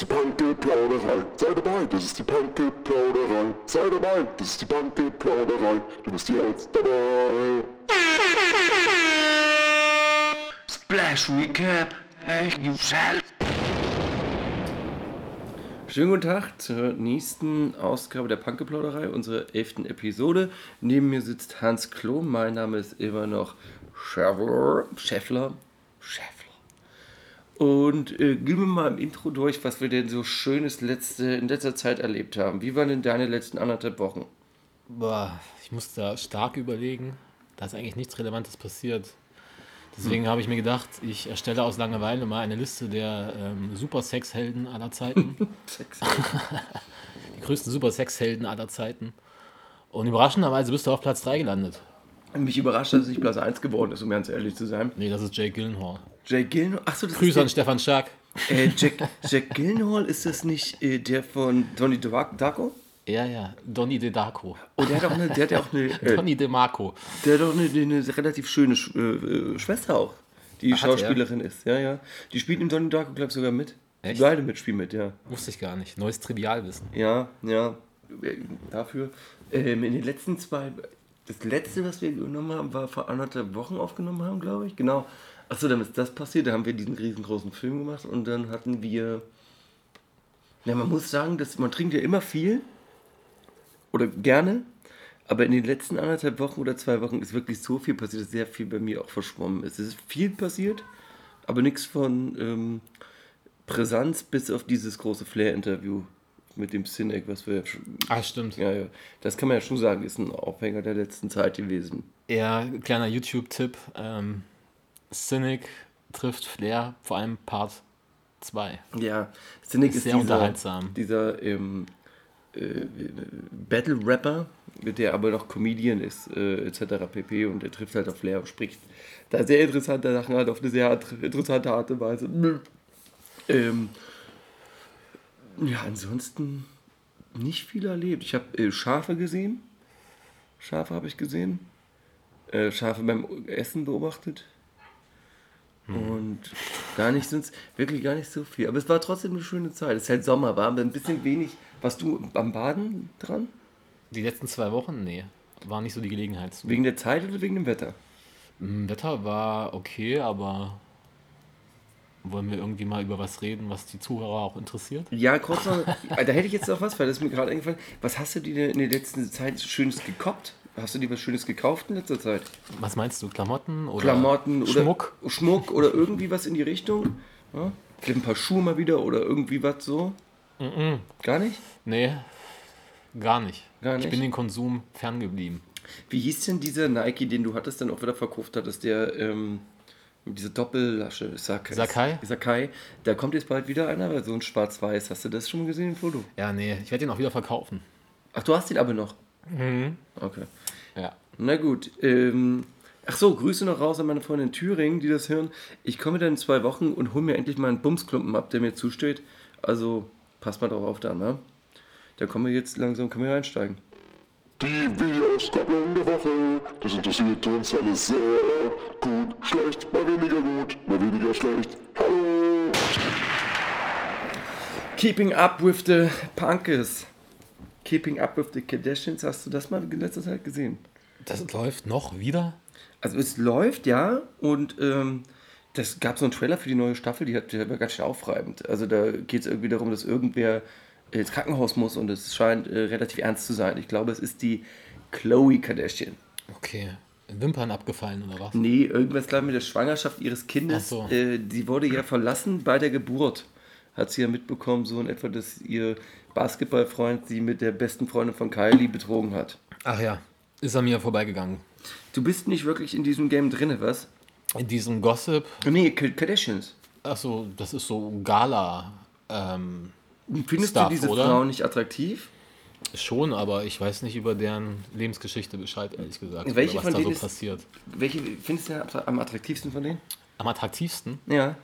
ist die Panke-Plauderei. Sei dabei, das ist die Panke-Plauderei. Sei dabei, das ist die Panke-Plauderei. Du bist jetzt dabei. Splash Recap. Hey, you shall. Schönen guten Tag zur nächsten Ausgabe der Panke-Plauderei, unserer elften Episode. Neben mir sitzt Hans Klo, mein Name ist immer noch Schäffler. Schäffler. Schäffler. Und äh, gehen wir mal im Intro durch, was wir denn so Schönes letzte, in letzter Zeit erlebt haben. Wie waren denn deine letzten anderthalb Wochen? Boah, ich muss da stark überlegen. Da ist eigentlich nichts Relevantes passiert. Deswegen habe ich mir gedacht, ich erstelle aus Langeweile mal eine Liste der ähm, Super-Sex-Helden aller Zeiten. Sex. Die größten Super-Sex-Helden aller Zeiten. Und überraschenderweise bist du auf Platz 3 gelandet. Mich überrascht, dass es nicht Platz 1 geworden ist, um ganz ehrlich zu sein. Nee, das ist Jake Gyllenhaal. Jack Gyllenhaal. Achso, das Grüße an ist Stefan Stark. äh, Jack, Jack Gyllenhaal, ist das nicht äh, der von Donnie Darko? Ja, ja, Donny De Darko. Oh, der hat auch eine, der hat ja auch eine, äh, Donny De Marco. Der hat doch eine, eine relativ schöne Sch äh, äh, Schwester auch, die hat er? Schauspielerin ist. Ja, ja. Die spielt im Donnie Darko, glaube ich, sogar mit. Die Echt? beide mitspielen mit, ja. Wusste ich gar nicht. Neues Trivialwissen. Ja, ja. Äh, Dafür. Ähm, in den letzten zwei. Das letzte, was wir genommen haben, war vor anderthalb Wochen aufgenommen haben, glaube ich. Genau. Achso, dann ist das passiert. Da haben wir diesen riesengroßen Film gemacht und dann hatten wir. Ja, man muss sagen, dass man trinkt ja immer viel. Oder gerne. Aber in den letzten anderthalb Wochen oder zwei Wochen ist wirklich so viel passiert, dass sehr viel bei mir auch verschwommen ist. Es ist viel passiert, aber nichts von ähm, Brisanz bis auf dieses große Flair-Interview mit dem Cynic, was wir. Ah, stimmt. Ja, ja. Das kann man ja schon sagen, ist ein Aufhänger der letzten Zeit gewesen. Ja, kleiner YouTube-Tipp. Ähm, Cynic trifft Flair, vor allem Part 2. Ja, Cynic Ist ist sehr dieser, unterhaltsam. dieser ähm, äh, Battle-Rapper, der aber noch Comedian ist, äh, etc. pp. Und der trifft halt auf Flair und spricht da sehr interessante Sachen halt auf eine sehr interessante Art und Weise. Ähm, ja, ansonsten nicht viel erlebt. Ich habe äh, Schafe gesehen. Schafe habe ich gesehen. Äh, Schafe beim Essen beobachtet. Und gar nicht, sonst wirklich gar nicht so viel. Aber es war trotzdem eine schöne Zeit. Es ist halt Sommer, war ein bisschen wenig. Warst du am Baden dran? Die letzten zwei Wochen? Nee, war nicht so die Gelegenheit. Wegen der Zeit oder wegen dem Wetter? Mm, Wetter war okay, aber wollen wir irgendwie mal über was reden, was die Zuhörer auch interessiert? Ja, kurz noch. da hätte ich jetzt noch was, weil das ist mir gerade eingefallen. Was hast du dir denn in der letzten Zeit Schönes gekoppt? Hast du dir was Schönes gekauft in letzter Zeit? Was meinst du, Klamotten oder Klamotten oder Schmuck? Schmuck oder irgendwie was in die Richtung? Ja? Vielleicht ein paar Schuhe mal wieder oder irgendwie was so? Gar nicht? Nee, gar nicht. Gar Ich nicht? bin den Konsum ferngeblieben. Wie hieß denn dieser Nike, den du hattest, dann auch wieder verkauft hattest, der ähm, mit dieser Doppellasche, Sakai. Sakai? Sakai. Da kommt jetzt bald wieder einer, aber so ein schwarz-weiß. Hast du das schon mal gesehen, ein Foto? Ja, nee, ich werde den auch wieder verkaufen. Ach, du hast ihn aber noch. Mhm. Okay. Ja. Na gut. Ähm, ach so, Grüße noch raus an meine Freundin in Thüringen, die das hören. Ich komme dann in zwei Wochen und hole mir endlich mal einen Bumsklumpen ab, der mir zusteht. Also passt mal drauf auf da, ne? Da kommen wir jetzt langsam, können wir einsteigen. Die Videoskopplung der Woche. Das interessiert uns alle sehr. Gut, schlecht, mal weniger gut, mal weniger schlecht. Hallo. Keeping up with the Punkes. Keeping up with the Kardashians, hast du das mal in letzter Zeit gesehen? Das läuft noch wieder? Also es läuft, ja, und ähm, das gab so einen Trailer für die neue Staffel, die, hat, die war ganz schön aufreibend. Also da geht es irgendwie darum, dass irgendwer ins Krankenhaus muss und es scheint äh, relativ ernst zu sein. Ich glaube, es ist die Chloe Kardashian. Okay. Wimpern abgefallen oder was? Nee, irgendwas glaube ich mit der Schwangerschaft ihres Kindes. Ach so. Äh, sie wurde ja verlassen bei der Geburt. Hat sie ja mitbekommen, so in etwa, dass ihr Basketballfreund sie mit der besten Freundin von Kylie betrogen hat. Ach ja, ist an mir vorbeigegangen. Du bist nicht wirklich in diesem Game drin, was? In diesem Gossip, Nee, Kardashians. achso, das ist so Gala. Ähm, Findest Stuff, du diese oder? Frau nicht attraktiv? schon, aber ich weiß nicht über deren Lebensgeschichte Bescheid, ehrlich gesagt. Welche was von da denen so ist- passiert. Welche findest du am attraktivsten von denen? Am attraktivsten? Ja.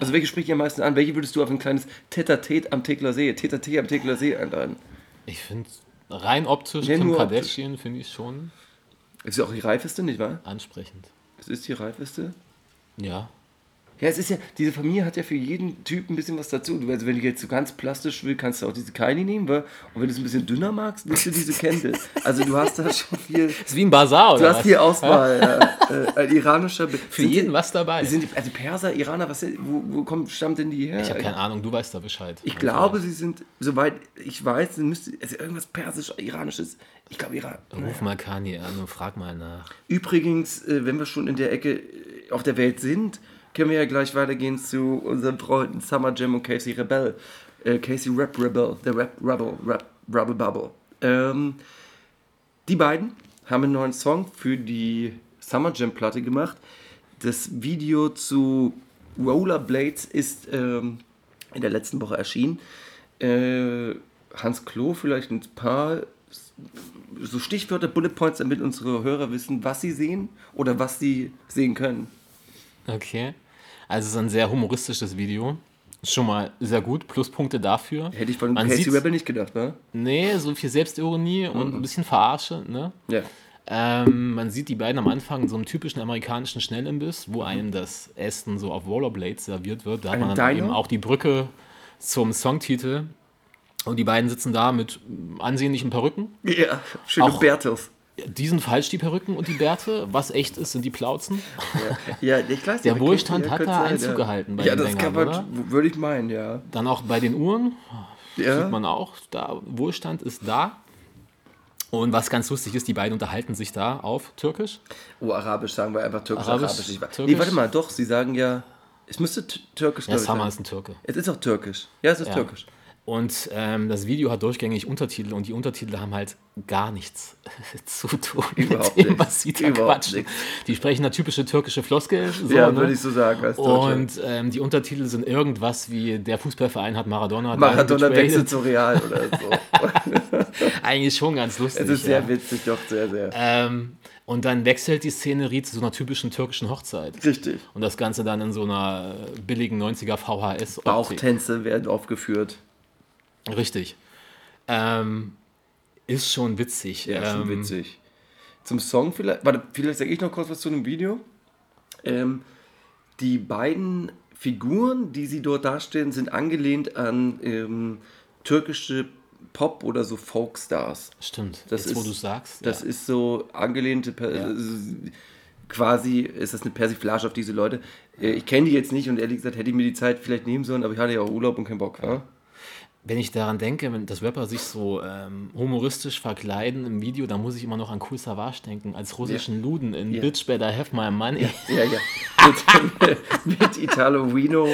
Also welche spricht dich am meisten an? Welche würdest du auf ein kleines Tete-a-Tete am Tegler See, Tete-a-Tete am Tegler See einladen? Ich finde, rein optisch, Ja, Kim Kardashian finde ich schon Ist ja auch die reifeste, nicht wahr? ansprechend. Es ist die reifeste. Ja. Ja, es ist ja, diese Familie hat ja für jeden Typ ein bisschen was dazu. Du, also wenn du jetzt so ganz plastisch will, kannst du auch diese Kylie nehmen, wa? und wenn du es ein bisschen dünner magst, nimmst du diese Kendall. Also du hast da schon viel, Das ist wie ein Bazar, oder du hast viel Auswahl. ja. Äh, ein iranischer... Für jeden was dabei. Sind die, also Perser, Iraner, was, sind- wo, wo kommt, stammt denn die her? Ich habe keine Ahnung, du weißt da Bescheid. Ich glaube, sie sind, soweit ich weiß, sie müsste, also irgendwas persisch-iranisches. Ich glaube, Iran. Ruf mal Kanye an und frag mal nach. Übrigens, äh, wenn wir schon in der Ecke äh, auf der Welt sind, können wir ja gleich weitergehen zu unseren Freunden Summer Jam und Casey Rebel. Äh, Casey Rap Rebel, der Rap Rebel, Rap Rebel Bubble. Ähm, die beiden haben einen neuen Song für die Summer Jam Platte gemacht. Das Video zu Rollerblades ist ähm, in der letzten Woche erschienen. Äh, Hans Klo vielleicht ein paar so Stichwörter, Bullet Points, damit unsere Hörer wissen, was sie sehen oder was sie sehen können. Okay. Also es ist ein sehr humoristisches Video. Schon mal sehr gut. Pluspunkte dafür. Hätte ich von Man Casey Rebel nicht gedacht, ne? Nee, so viel Selbstironie und ein bisschen Verarsche, ne? Ja. Ähm, man sieht die beiden am Anfang in so einem typischen amerikanischen Schnellimbiss, wo einem das Essen so auf Rollerblades serviert wird. Da hat man dann eben auch die Brücke zum Songtitel. Und die beiden sitzen da mit ansehnlichen Perücken. Ja, schöne Auch- Bertels. Die sind falsch, die Perücken und die Bärte. Was echt ist, sind die Plauzen. Ja, ich weiß Der Wohlstand ja, hat da sein, Einzug ja. gehalten bei Ja, den das kann Sängern, man, würde ich meinen, ja. Dann auch bei den Uhren Ja, sieht man auch, da Wohlstand ist da. Und was ganz lustig ist, die beiden unterhalten sich da auf Türkisch. oh, Arabisch sagen wir einfach Türkisch, Arabisch, Arabisch. Ich, Türkisch? Nee, warte mal, doch, sie sagen ja, es müsste Türkisch Ja, glaub ich, Summer sein. ist ein Türke. Es ist auch Türkisch. Ja, es ist Ja. Türkisch. Und ähm, das Video hat durchgängig Untertitel und die Untertitel haben halt gar nichts zu tun Überhaupt mit dem, nicht. was sie da Überhaupt quatschen. nichts. Die sprechen eine typische türkische Floskel. So, ja, ne? würde ich so sagen. Als. Und ähm, die Untertitel sind irgendwas wie der Fußballverein hat Maradona. Maradona wechselt zu Real oder so. Eigentlich schon ganz lustig. es ist ja. sehr witzig, doch, sehr, sehr. Ähm, und dann wechselt die Szenerie zu so einer typischen türkischen Hochzeit. Richtig. Und das Ganze dann in so einer billigen 90er VHS. -Optik. Bauchtänze werden aufgeführt. Richtig. Ähm, ist schon witzig. Ja, ähm, schon witzig. Zum Song vielleicht, warte, vielleicht sage ich noch kurz was zu dem Video. Ähm, die beiden Figuren, die sie dort darstellen, sind angelehnt an ähm, türkische Pop- oder so Folkstars. Stimmt. Das Jetzt, wo ist- du sagst. Das ja. ist so angelehnte, per Ja. äh, quasi ist das eine Persiflage auf diese Leute. Äh, Ich kenne die jetzt nicht und ehrlich gesagt hätte ich mir die Zeit vielleicht nehmen sollen, aber ich hatte ja auch Urlaub und keinen Bock. Ja? Wenn ich daran denke, wenn das Rapper sich so ähm, humoristisch verkleiden im Video, dann muss ich immer noch an Cool Savage denken, als russischen Luden in Ja. Bitch Better Have My Money. Ja, ja. Mit, mit Italo Reno,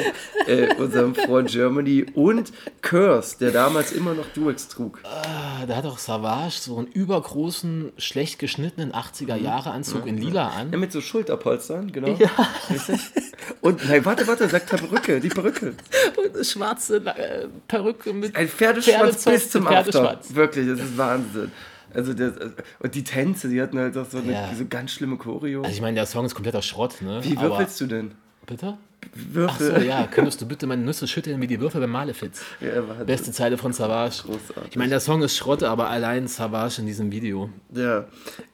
äh, unserem Freund Germany und Curse, der damals immer noch Duex trug. Ah, Da hat auch Savage so einen übergroßen, schlecht geschnittenen 80er-Jahre-Anzug in lila Ja, an. mit so Schulterpolstern, genau. Ja. Und nein, warte, warte, sagt die Perücke, die Perücke. Und eine schwarze äh, Perücke mit Ein Pferdeschwanz bis zum After. Wirklich, das ist Wahnsinn. Also das, und die Tänze, die hatten halt auch so eine Ja. so ganz schlimme Choreo. Also ich meine, der Song ist kompletter Schrott, ne? Wie würfelst du denn? Bitte? Ach Würfel. so, ja, könntest du bitte meine Nüsse schütteln wie die Würfel beim Malefiz? Ja. Beste Zeile von Savage. Großartig. Ich meine, der Song ist Schrott, aber allein Savage in diesem Video. ja.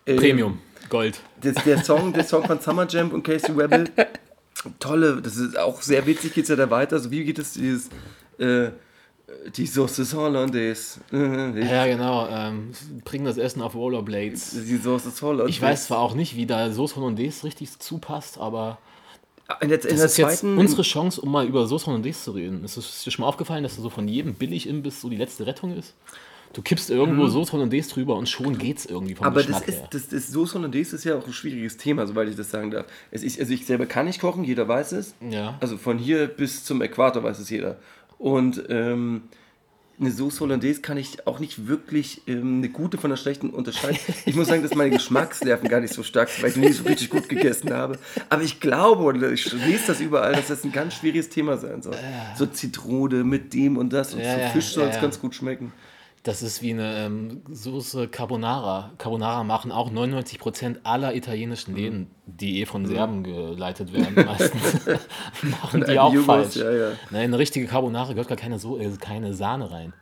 Äh, Premium. Gold. Das, der, Song, der Song von Summer Jam und Casey Rebel, tolle, das ist auch sehr witzig, geht es ja da weiter. So wie geht es dieses, äh, die Sauce Hollandaise, äh, Ja, genau. Ähm, bringen das Essen auf Rollerblades. die Sauce Hollandaise. Ich weiß zwar auch nicht, wie da Sauce Hollandaise richtig zupasst, aber in der, in das der ist jetzt zweiten, unsere Chance, um mal über Sauce Hollandaise zu reden. Ist es dir schon mal aufgefallen, dass so von jedem Billig-Imbiss so die letzte Rettung ist? Du kippst irgendwo Sauce Hollandaise drüber und schon geht's irgendwie vom Mhm. aber das Geschmack ist, her. das, das Sauce Hollandaise ist ja auch ein schwieriges Thema, soweit ich das sagen darf. Es ist, also ich selber kann nicht kochen, jeder weiß es. Ja. Also von hier bis zum Äquator weiß es jeder. Und ähm, eine Sauce Hollandaise kann ich auch nicht wirklich ähm, eine gute von einer schlechten unterscheiden. Ich muss sagen, dass meine Geschmacksnerven gar nicht so stark sind, weil ich nie so richtig gut gegessen habe. Aber ich glaube, oder ich lese das überall, dass das ein ganz schwieriges Thema sein soll. So Zitrone mit dem und das und Ja, so Fisch soll es ja, ja. ganz gut schmecken. Das ist wie eine ähm, Soße Carbonara. Carbonara machen auch 99% aller italienischen Läden, die eh von Serben geleitet werden, meistens, machen die auch Jugos, falsch. ja, ja. Nein, eine richtige Carbonara gehört gar keine, so äh, keine Sahne rein.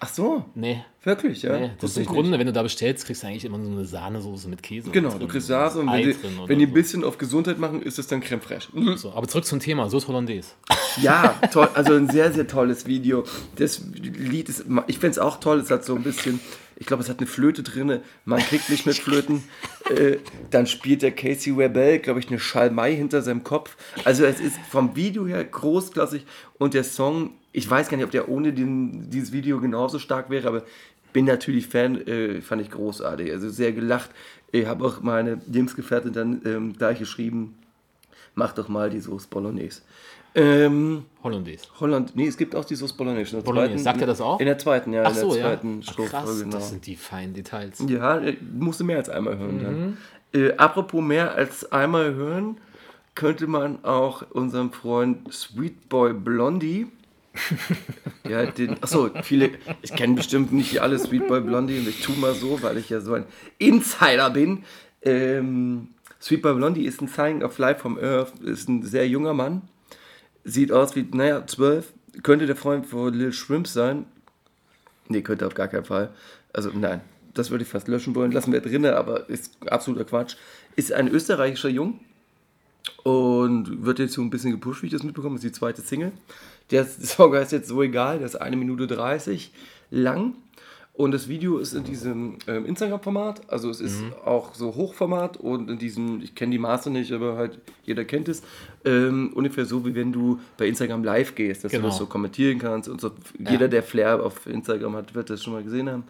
Ach so, Nee. wirklich, ja. nee. Das ist im Grunde, nicht. wenn du da bestellst, kriegst du eigentlich immer so eine Sahnesoße mit Käse. Genau, drin. du kriegst das und wenn die, wenn die ein bisschen auf Gesundheit machen, ist es dann Creme fraiche. So, aber zurück zum Thema, Soße Hollandaise. Ja, toll, also ein sehr, sehr tolles Video. Das Lied ist, ich finde es auch toll, es hat so ein bisschen, ich glaube, es hat eine Flöte drin, man kriegt nicht mit Flöten. Äh, dann spielt der Casey Rebel, glaube ich, eine Schalmei hinter seinem Kopf. Also es ist vom Video her großklassig und der Song, ich weiß gar nicht, ob der ohne den, dieses Video genauso stark wäre, aber bin natürlich Fan, äh, fand ich großartig. Also sehr gelacht. Ich habe auch meine Lebensgefährtin dann ähm, gleich geschrieben, mach doch mal die Soße Bolognese. Ähm, Hollandaise. Holland, nee, es gibt auch die Sauce Bolognese. In der Bolognese. zweiten- Sagt er das auch? In der zweiten, ja, Ach in der so, ja. zweiten Ach, Strophe, krass, genau. das sind die feinen Details. Ja, äh, musste mehr als einmal hören Mhm. dann. Äh, apropos mehr als einmal hören, könnte man auch unserem Freund Sweet Boy Blondie, ja, den, achso, viele, ich kenne bestimmt nicht alle Sweet Boy Blondie und ich tue mal so, weil ich ja so ein Insider bin. Ähm, Sweet Boy Blondie ist ein Sign of Life from Earth, ist ein sehr junger Mann, sieht aus wie, naja, zwölf, könnte der Freund von Lil Shrimp sein. Nee, könnte auf gar keinen Fall. Also nein, das würde ich fast löschen wollen. Lassen wir drinne, aber ist absoluter Quatsch. Ist ein österreichischer Jung und wird jetzt so ein bisschen gepusht, wie ich das mitbekomme. Das ist die zweite Single. Der Song heißt jetzt so egal, der ist eine Minute 30 lang. Und das Video ist in diesem ähm, Instagram-Format, also es ist auch so Hochformat und in diesem, ich kenne die Maße nicht, aber halt jeder kennt es, ähm, ungefähr so wie wenn du bei Instagram live gehst, dass Genau. du das so kommentieren kannst und so. Jeder, der Flair auf Instagram hat, wird das schon mal gesehen haben.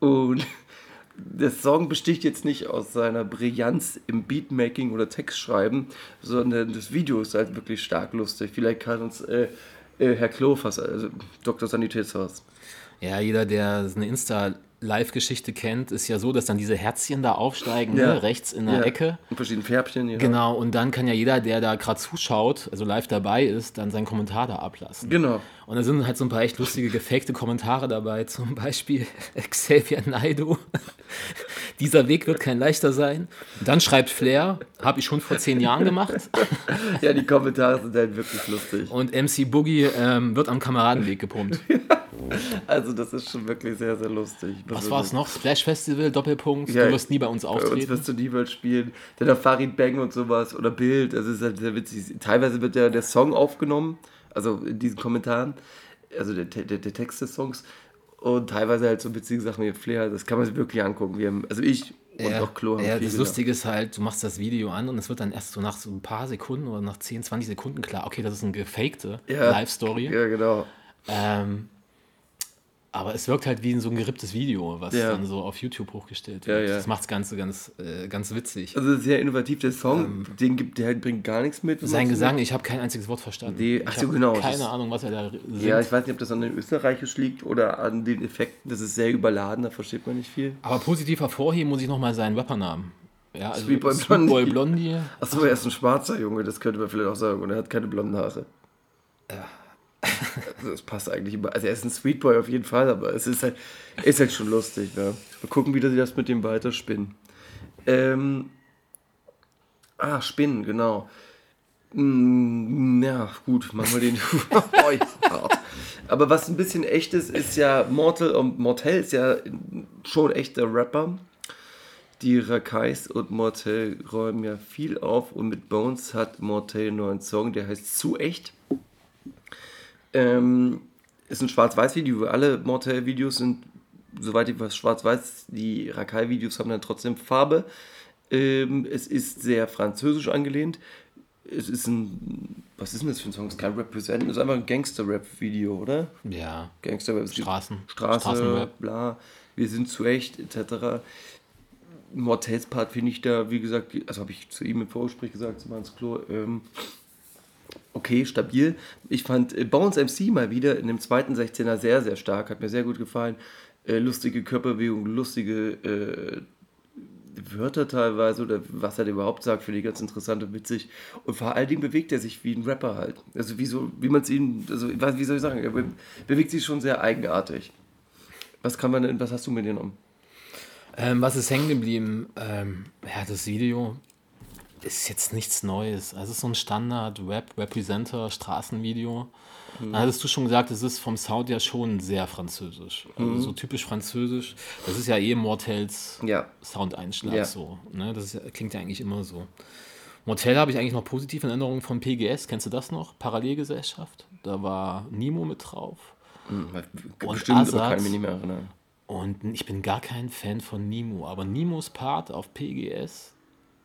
Und der Song besticht jetzt nicht aus seiner Brillanz im Beatmaking oder Textschreiben, sondern das Video ist halt wirklich stark lustig. Vielleicht kann uns äh, äh, Herr Klofas, also Dr. Sanitätshaus. Ja, jeder, der eine Insta-Live-Geschichte kennt, ist ja so, dass dann diese Herzchen da aufsteigen, Ja. ne? rechts in der Ja, Ecke. In verschiedenen Färbchen. Ja. Genau, und dann kann ja jeder, der da gerade zuschaut, also live dabei ist, dann seinen Kommentar da ablassen. Genau. Und da sind halt so ein paar echt lustige, gefakte Kommentare dabei. Zum Beispiel Xavier Naido. Dieser Weg wird kein leichter sein. Dann schreibt Flair, habe ich schon vor zehn Jahren gemacht. Ja, die Kommentare sind halt wirklich lustig. Und MC Boogie ähm, wird am Kameradenweg gepumpt. Also das ist schon wirklich sehr, sehr lustig. Was war es noch? Splash Festival, Doppelpunkt. Ja, du wirst nie bei uns Bei uns auftreten. wirst du niemals spielen. Dann auch Farid Bang und sowas oder Bild. Das ist halt sehr witzig. Teilweise wird ja der Song aufgenommen, also in diesen Kommentaren, also der, der, der Text des Songs. Und teilweise halt so witzige Sachen wie Flair. Das kann man sich wirklich angucken. Wir haben, also ich und ja, auch Klo haben ja, das. Lustige ist halt, du machst das Video an und es wird dann erst so nach so ein paar Sekunden oder nach 10, 20 Sekunden klar, okay, das ist eine gefakte Ja. Live-Story. Ja, genau. Ähm, aber es wirkt halt wie in so ein geripptes Video, was Ja. dann so auf YouTube hochgestellt Ja, wird. ja. Das macht das Ganze ganz, äh, ganz witzig. Also sehr innovativ. Der Song, den gibt, der bringt gar nichts mit. Sein Gesang, ich habe kein einziges Wort verstanden. Ich ach so, genau, Keine Ahnung, was er da singt. Ja, ich weiß nicht, ob das an den Österreichisch liegt oder an den Effekten. Das ist sehr überladen, da versteht man nicht viel. aber positiv hervorheben muss ich nochmal seinen Rappernamen. Ja, also Sweet Boy Sweet Boy Blondie. Blondie. Achso, er ist ein schwarzer Junge, das könnte man vielleicht auch sagen. Und er hat keine blonden Haare. Ja. Das passt eigentlich immer. Also er ist ein Sweet Boy auf jeden Fall, aber es ist halt, ist halt schon lustig. Ja. Mal gucken, wie sie das mit dem weiterspinnen. Ähm, ah, Spinnen, genau. Mm, ja, gut, machen wir den. Aber was ein bisschen echt ist, ist ja Mortal und Mortel ist ja schon echter Rapper. Die Rakais und Mortel räumen ja viel auf und mit Bones hat Mortel einen neuen Song, der heißt Zu echt. Ähm, ist ein Schwarz-Weiß-Video. Alle Mortel-Videos sind, soweit ich weiß, schwarz-weiß. Die Rakai-Videos haben dann trotzdem Farbe. Ähm, es ist sehr französisch angelehnt. Es ist ein, was ist denn das für ein Song? Es ist kein Represent, es ist einfach ein Gangster-Rap-Video, oder? Ja, Gangster-Rap. Straßen. Straße, Straßenrap. bla, wir sind zu echt, etc. Mortels Part finde ich da, wie gesagt, also habe ich zu ihm im Vorgespräch gesagt, zu Mans Klo, ähm, okay, stabil. Ich fand äh, Bones MC mal wieder in dem zweiten 16er sehr, sehr stark, hat mir sehr gut gefallen. Äh, lustige Körperbewegung, lustige äh, Wörter teilweise oder was er überhaupt sagt, finde ich ganz interessant und witzig. Und vor allen Dingen bewegt er sich wie ein Rapper halt. Also wie, so, wie man es ihm, also wie soll ich sagen, er be bewegt sich schon sehr eigenartig. Was kann man denn, was hast du mitgenommen? Ähm, was ist hängen geblieben? Ähm, ja, das Video ist jetzt nichts Neues. Also es ist so ein Standard-Rap-Representer-Straßenvideo. dann hattest du schon gesagt, es ist vom Sound ja schon sehr französisch. Also so typisch französisch. Das ist ja eh Mortels Ja. Soundeinschlag Ja. so. Ne? Das ist, klingt ja eigentlich immer so. Motel habe ich eigentlich noch positiv in Erinnerung von PGS. Kennst du das noch? Parallelgesellschaft. Da war Nemo mit drauf. Hm, Und Bestimmt, aber Assad. kann ich mich nicht mehr erinnern. Und ich bin gar kein Fan von Nemo. Aber Nimos Part auf PGS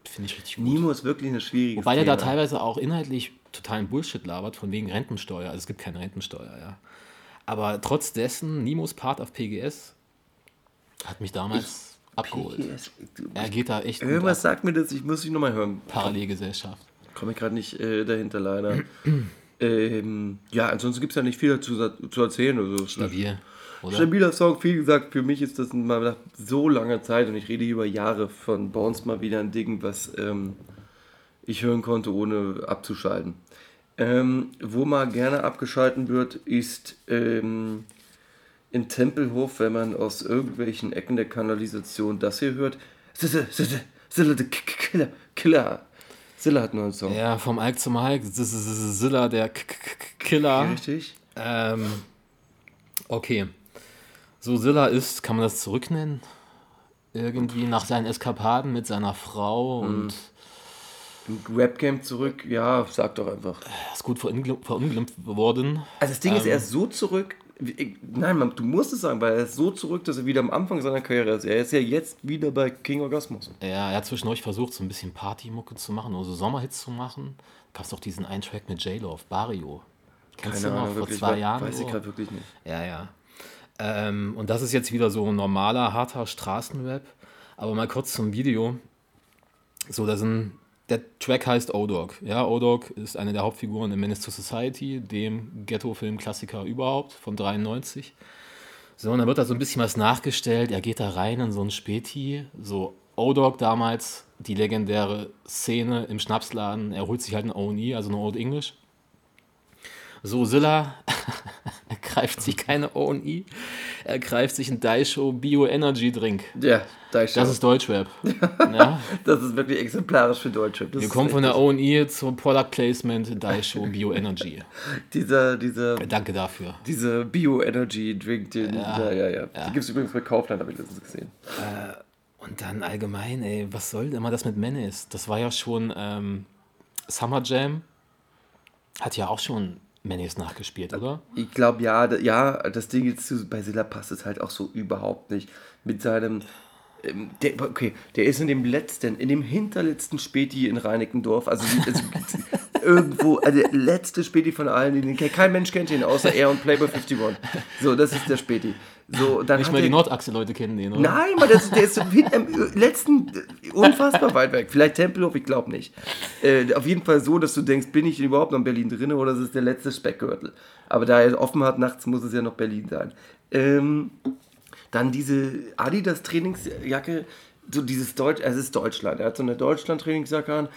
finde ich richtig gut. Nemo ist wirklich eine schwierige Wobei er da teilweise auch inhaltlich totalen Bullshit labert, von wegen Rentensteuer. Also es gibt keine Rentensteuer, ja. Aber trotz dessen, Nimos Part auf PGS hat mich damals abgeholt. Er geht da echt Irgendwas sagt mir das, ich muss dich nochmal hören. Parallelgesellschaft. Komme ich gerade nicht äh, dahinter leider. ähm, ja, ansonsten gibt es ja nicht viel dazu zu erzählen. Also, Stabil, oder? Stabiler Song, wie gesagt, für mich ist das mal nach so langer Zeit und ich rede hier über Jahre von Bones mal wieder ein Ding, was ähm, ich hören konnte, ohne abzuschalten. Ähm, wo mal gerne abgeschalten wird, ist ähm, in Tempelhof, wenn man aus irgendwelchen Ecken der Kanalisation das hier hört. Silla, the Killer, Killer. Silla hat nur einen Song. Ja, vom Alk zum Hulk. S- Silla, der Killer. Richtig? Ähm, okay. So Silla ist, kann man das zurücknennen? Irgendwie nach seinen Eskapaden mit seiner Frau und Im Webcam zurück, ja, sag doch einfach. er ist gut verunglimpft worden. Also das Ding ist, Ähm. er ist so zurück. Nein, man, du musst es sagen, weil er ist so zurück, dass er wieder am Anfang seiner Karriere ist. Er ist ja jetzt wieder bei King Orgasmus. Ja, er hat zwischendurch versucht, so ein bisschen Partymucke zu machen, oder so Sommerhits zu machen. Gab es doch diesen einen Track mit J-Lo auf Barrio. Kennst du noch, vor zwei we- Jahren? Weiß ich gerade wirklich nicht. Ja, ja. Ähm, und das ist jetzt wieder so normaler, harter Straßenrap. Aber mal kurz zum Video. So, da sind. Der Track heißt O-Dog. Ja, O-Dog ist eine der Hauptfiguren in Menace to Society, dem Ghetto-Film-Klassiker überhaupt von 93. So, und dann wird da so ein bisschen was nachgestellt. Er geht da rein in so ein Späti. So, O-Dog damals, die legendäre Szene im Schnapsladen. Er holt sich halt ein O&E, also ein Old English. So, Silla greift sich keine O&E, er greift sich einen Daisho Bio Energy Drink. Ja, da ist Das ist Deutschrap. Ja, das ist wirklich exemplarisch für Deutsche. Das wir kommen von der O&E zum Product Placement Daisho Bio Energy. Dieser, dieser, Danke dafür. diese Bio-Energy-Drink, den, ja, ja, ja. Die gibt es übrigens bei Kaufland, habe ich letztens gesehen. Und dann allgemein, ey, was soll denn immer das mit Menace? Das war ja schon ähm, Summer Jam. Hat ja auch schon Menace nachgespielt, oder? Ich glaube, ja, ja, das Ding jetzt bei Silla passt es halt auch so überhaupt nicht. Mit seinem. Ähm, Der, okay, der ist in dem letzten, in dem hinterletzten Späti in Reinickendorf, also, also irgendwo, also der letzte Späti von allen, den kein Mensch kennt ihn, außer er und Playboy 51. So, das ist der Späti. So, dann Nicht mal die Nordachse-Leute kennen den, oder? Nein, weil das, der ist so hin- am letzten äh, unfassbar weit weg. Vielleicht Tempelhof, ich glaube nicht. Äh, auf jeden Fall so, dass du denkst, bin ich überhaupt noch in Berlin drin oder ist es der letzte Speckgürtel? Aber da er offen hat nachts, muss es ja noch Berlin sein. Ähm, dann diese Adidas Trainingsjacke, so dieses Deutsch, es ist Deutschland. Er hat so eine Deutschland Trainingsjacke an.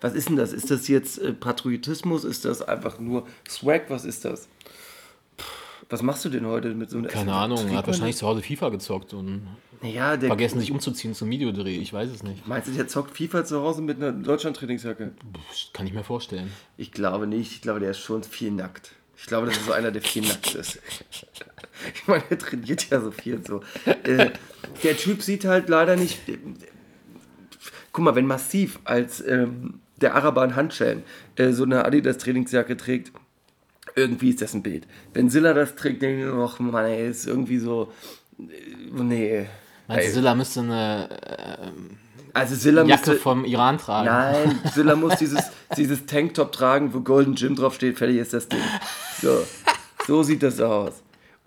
Was ist denn das? Ist das jetzt äh, Patriotismus? Ist das einfach nur Swag? Was ist das? Was machst du denn heute mit so einer Keine Ahnung, er hat wahrscheinlich zu Hause FIFA gezockt und ja, der, vergessen sich umzuziehen zum Videodreh. Ich weiß es nicht. Meinst du, der zockt FIFA zu Hause mit einer Deutschland-Trainingsjacke? Kann ich mir vorstellen. Ich glaube nicht. Ich glaube, der ist schon viel nackt. Ich glaube, das ist so einer, der viel nackt ist. Ich meine, der trainiert ja so viel so. Äh, der Typ sieht halt leider nicht. Guck mal, wenn Massiv als ähm, der Araber in Handschellen äh, so eine Adidas-Trainingsjacke trägt, irgendwie ist das ein Bild. Wenn Silla das trägt, denke ich, ach Mann, ey, ist irgendwie so. äh, Nee. Meinst du, Silla müsste eine also Silla Jacke müsste, vom Iran tragen? Nein, Silla muss dieses, dieses Tanktop tragen, wo Golden Gym draufsteht, fertig ist das Ding. So, so sieht das aus.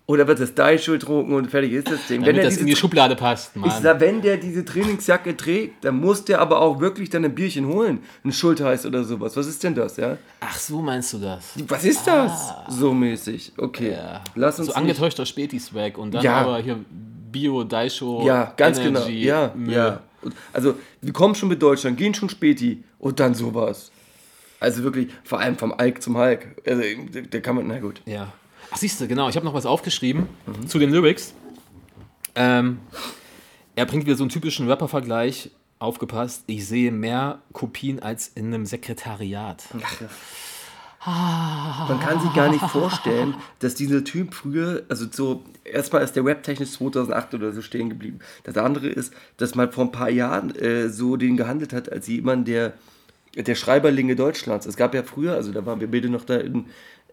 Oder wird das Daisho getrunken und fertig ist das Ding. Wenn Damit er das in die diese, Schublade passt, ich Mann. sag, wenn der diese Trainingsjacke trägt, dann muss der aber auch wirklich dann ein Bierchen holen. Ein Schultheiß oder sowas. Was ist denn das, ja? Ach so, meinst du das? Was ist das? So mäßig. Okay. Ja. Lass uns so angetäuschter Späti-Swag und dann Ja. aber hier Bio, Daisho, Ja, ganz Energy, genau. Ja, Müll. ja. Also, wir kommen schon mit Deutschland, gehen schon Späti und dann sowas. Also wirklich, vor allem vom Alk zum Hulk. Also, der kann man, na gut. Ja. Ach, siehst du, genau. Ich habe noch was aufgeschrieben zu den Lyrics. Ähm, er bringt wieder so einen typischen Rapper-Vergleich. Aufgepasst, ich sehe mehr Kopien als in einem Sekretariat. Man kann sich gar nicht vorstellen, dass dieser Typ früher, also so, erstmal ist der Rap technisch 2008 oder so stehen geblieben. Das andere ist, dass man vor ein paar Jahren äh, so den gehandelt hat als jemand, der der Schreiberlinge Deutschlands. Es gab ja früher, also da waren wir beide noch da in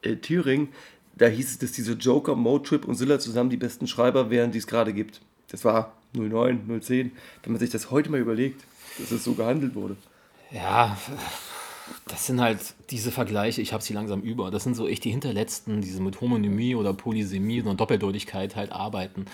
äh, Thüringen, da hieß es, dass diese Joker, Motrip und Silla zusammen die besten Schreiber wären, die es gerade gibt. Das war 09, 010. Wenn man sich das heute mal überlegt, dass es so gehandelt wurde. Ja, das sind halt diese Vergleiche, ich habe sie langsam über. Das sind so echt die hinterletzten, diese mit Homonymie oder Polysemie oder Doppeldeutigkeit halt arbeiten.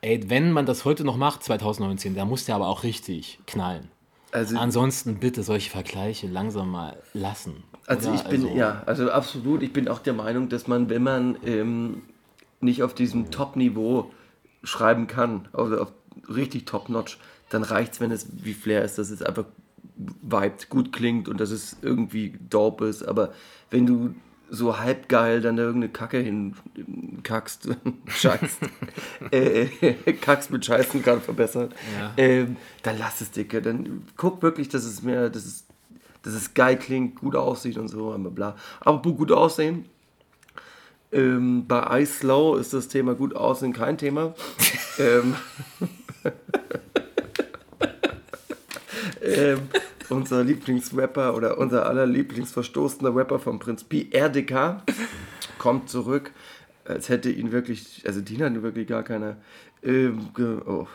Ey, wenn man das heute noch macht, 2019, da muss der aber auch richtig knallen. Also, Ansonsten bitte solche Vergleiche langsam mal lassen. also oder? ich bin, Also- ja, also absolut, ich bin auch der Meinung, dass man, wenn man ähm, nicht auf diesem Top-Niveau schreiben kann, also auf richtig top-notch, dann reicht es, wenn es wie Flair ist, dass es einfach vibet, gut klingt und dass es irgendwie dope ist. Aber wenn du so halbgeil dann da irgendeine Kacke hin kackst, scheißt, äh, kackst mit Scheißen gerade verbessert, Ja. ähm, dann lass es, Dicke. Dann guck wirklich, dass es mehr, dass es, dass es geil klingt, gut aussieht und so, bla bla. Aber gut aussehen, ähm, bei Ice Slow ist das Thema gut aussehen kein Thema. ähm, ähm, unser Lieblingsrapper oder unser aller Lieblingsverstoßener Rapper von Prinz P, RDK, kommt zurück, als hätte ihn wirklich, also den hat wirklich gar keiner. Ähm, oh.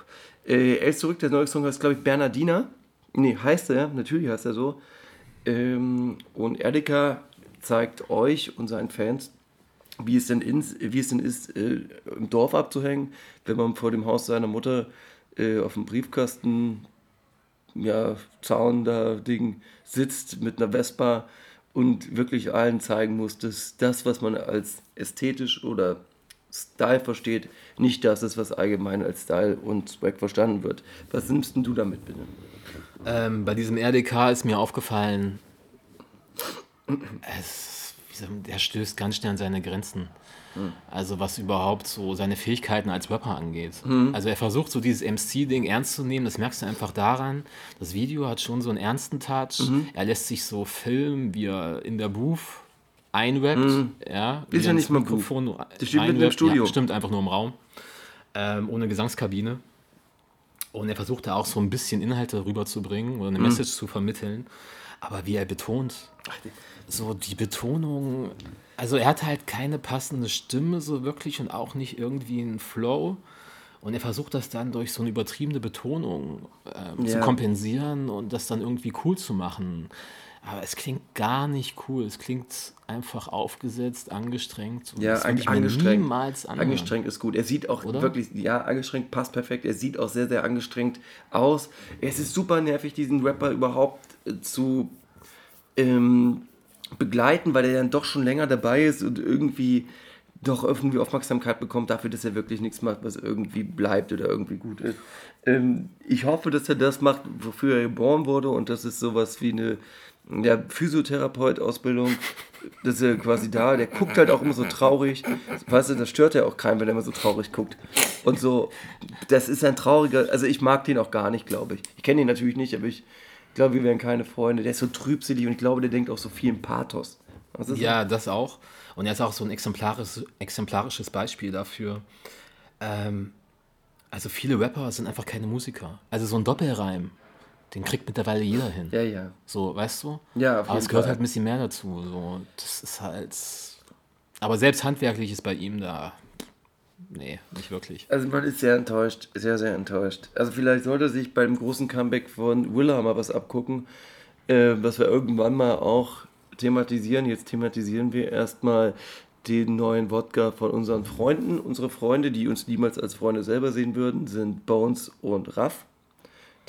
äh, er ist zurück, der neue Song heißt, glaube ich, Bernardina. Nee, heißt er, natürlich heißt er so. Ähm, und RDK zeigt euch und seinen Fans, wie es denn, ins, wie es denn ist, äh, im Dorf abzuhängen, wenn man vor dem Haus seiner Mutter äh, auf dem Briefkasten ja, Zaun da Ding sitzt mit einer Vespa und wirklich allen zeigen muss, dass das, was man als ästhetisch oder Style versteht, nicht das ist, was allgemein als Style und Swag verstanden wird. Was nimmst denn du damit bitte? Ähm, bei diesem RDK ist mir aufgefallen, es, der stößt ganz schnell an seine Grenzen. Also was überhaupt so seine Fähigkeiten als Rapper angeht. Also er versucht so dieses MC-Ding ernst zu nehmen, das merkst du einfach daran. Das Video hat schon so einen ernsten Touch. Er lässt sich so filmen, wie er in der Booth einrappt. Ja, wie Ist ja nicht mal Mikrofon Booth. Das steht mitten im. Studio. Ja, stimmt, einfach nur im Raum. Ähm, ohne Gesangskabine. Und er versucht da auch so ein bisschen Inhalte rüberzubringen oder eine Message zu vermitteln. Aber wie er betont, so die Betonung, also er hat halt keine passende Stimme so wirklich und auch nicht irgendwie einen Flow. Und er versucht das dann durch so eine übertriebene Betonung ähm, zu Ja. kompensieren und das dann irgendwie cool zu machen. Aber es klingt gar nicht cool. Es klingt einfach aufgesetzt, angestrengt. Ja, das will an- ich mir angestrengt. niemals anhören. Angestrengt ist gut. Er sieht auch Oder? wirklich, ja, angestrengt passt perfekt. Er sieht auch sehr, sehr angestrengt aus. Es ist super nervig, diesen Rapper überhaupt äh, zu ähm, begleiten, weil er dann doch schon länger dabei ist und irgendwie doch irgendwie Aufmerksamkeit bekommt dafür, dass er wirklich nichts macht, was irgendwie bleibt oder irgendwie gut ist. Ähm, ich hoffe, dass er das macht, wofür er geboren wurde und das ist sowas wie eine ja, Physiotherapeut-Ausbildung. Das ist er quasi da. Der guckt halt auch immer so traurig. Weißt du, das stört ja auch keinen, wenn er immer so traurig guckt. Und so, das ist ein trauriger, also ich mag den auch gar nicht, glaube ich. Ich kenne ihn natürlich nicht, aber ich glaube, wir wären keine Freunde. Der ist so trübselig und ich glaube, der denkt auch so viel im Pathos. Ja, das auch. Und er ist auch so ein exemplarisches, exemplarisches Beispiel dafür. Ähm, also viele Rapper sind einfach keine Musiker. Also so ein Doppelreim, den kriegt mittlerweile jeder hin. Ja, ja. So, weißt du? Ja, auf Aber jeden es gehört Fall. halt ein bisschen mehr dazu. So. Das ist halt. Aber selbst handwerklich ist bei ihm da. Nee, nicht wirklich. Also man ist sehr enttäuscht, sehr, sehr enttäuscht. Also vielleicht sollte er sich beim großen Comeback von Willa mal was abgucken, äh, was wir irgendwann mal auch thematisieren. Jetzt thematisieren wir erstmal den neuen Wodka von unseren Freunden. Unsere Freunde, die uns niemals als Freunde selber sehen würden, sind Bones und Raff.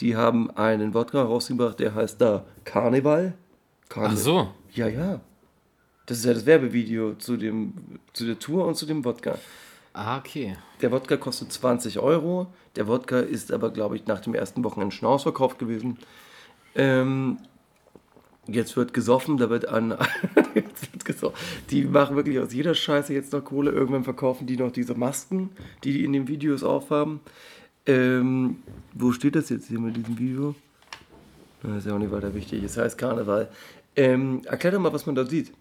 Die haben einen Wodka rausgebracht, der heißt da Karneval. Karne Ach so. Ja, ja. Das ist ja das Werbevideo zu, dem, zu der Tour und zu dem Wodka. Ah, okay. Der Wodka kostet 20 Euro. Der Wodka ist aber, glaube ich, nach dem ersten Wochenende schon ausverkauft gewesen. Ähm, jetzt wird gesoffen, da wird an. wird gesoffen. Die machen wirklich aus jeder Scheiße jetzt noch Kohle. Irgendwann verkaufen die noch diese Masken, die die in den Videos aufhaben. Ähm, wo steht das jetzt hier mit diesem Video? Das ist ja auch nicht weiter wichtig. Es heißt Karneval. Ähm, erklär doch mal, was man da sieht.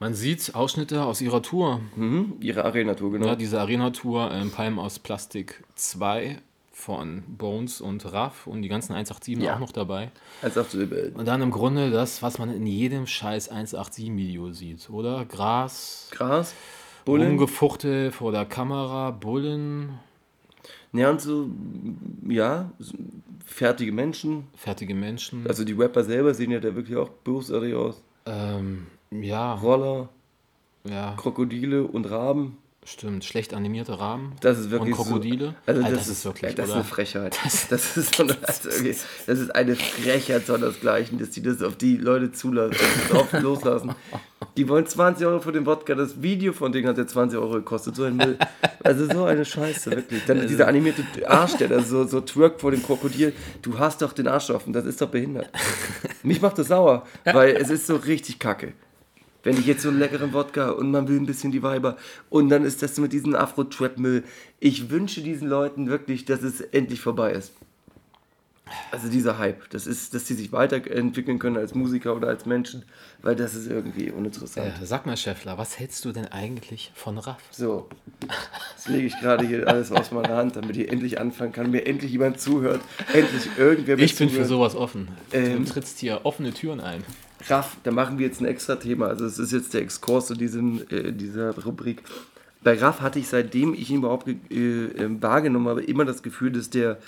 Man sieht Ausschnitte aus ihrer Tour. Mhm, ihre Arena-Tour, genau. Ja, diese Arena-Tour ähm, Palm aus Plastik 2 von Bones und Raff und die ganzen 187 Ja. auch noch dabei. Als auch so, äh, Und dann im Grunde das, was man in jedem scheiß 187-Video sieht, oder? Gras, Gras, Bullen. Rumgefuchtel vor der Kamera, Bullen, Ja, und so, ja, fertige Menschen. fertige Menschen. Also die Rapper selber sehen ja da wirklich auch bösartig aus. Ähm, ja, Roller, ja, Krokodile und Raben. stimmt. Schlecht animierte Rahmen Das ist wirklich und Krokodile. So, also Alter, das, ist wirklich, das ist oder? eine Frechheit. Das, ist so eine, also okay, das ist eine Frechheit sondersgleichen, dass die das auf die Leute zulassen, also das oft loslassen. Die wollen 20 Euro für den Wodka. Das Video von denen hat ja 20 Euro gekostet. So ein Müll. Also so eine Scheiße, wirklich. Dann dieser animierte Arsch, der da so, so twerkt vor dem Krokodil. Du hast doch den Arsch offen. Das ist doch behindert. Mich macht das sauer, weil es ist so richtig kacke. Wenn ich jetzt so einen leckeren Wodka und man will ein bisschen die Weiber und dann ist das mit diesem Afro-Trap-Müll. Ich wünsche diesen Leuten wirklich, dass es endlich vorbei ist. Also dieser Hype, das ist, dass sie sich weiterentwickeln können als Musiker oder als Menschen, weil das ist irgendwie uninteressant. Äh, sag mal, Schäffler, was hältst du denn eigentlich von Raff? So, jetzt lege ich gerade hier alles aus meiner Hand, damit ich endlich anfangen kann, mir endlich jemand zuhört, endlich irgendwer mir Ich bin für zuhört. sowas offen. Ähm, du trittst hier offene Türen ein. Raff, da machen wir jetzt ein extra Thema. Also es ist jetzt der Exkurs zu diesem, äh, dieser Rubrik. Bei Raff hatte ich, seitdem ich ihn überhaupt äh, äh, wahrgenommen habe, immer das Gefühl, dass der...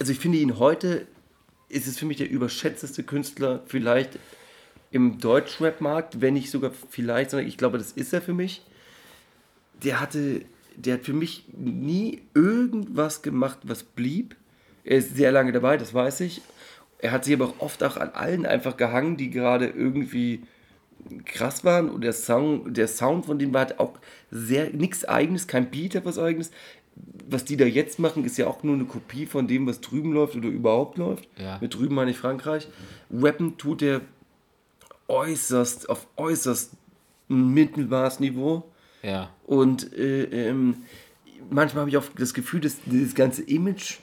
Also ich finde ihn heute, ist es für mich der überschätzteste Künstler vielleicht im Deutschrap-Markt, wenn nicht sogar vielleicht, sondern ich glaube, das ist er für mich. Der hatte, der hat für mich nie irgendwas gemacht, was blieb. Er ist sehr lange dabei, das weiß ich. Er hat sich aber auch oft auch an allen einfach gehangen, die gerade irgendwie krass waren. Und der Sound, der Sound von denen war halt auch sehr nichts eigenes, kein Beat, etwas eigenes. Was die da jetzt machen, ist ja auch nur eine Kopie von dem, was drüben läuft oder überhaupt läuft. Ja. Mit drüben meine ich Frankreich. Rappen tut er äußerst, auf äußerst Mittelmaßniveau. Ja. Und äh, ähm, manchmal habe ich auch das Gefühl, dass dieses ganze Image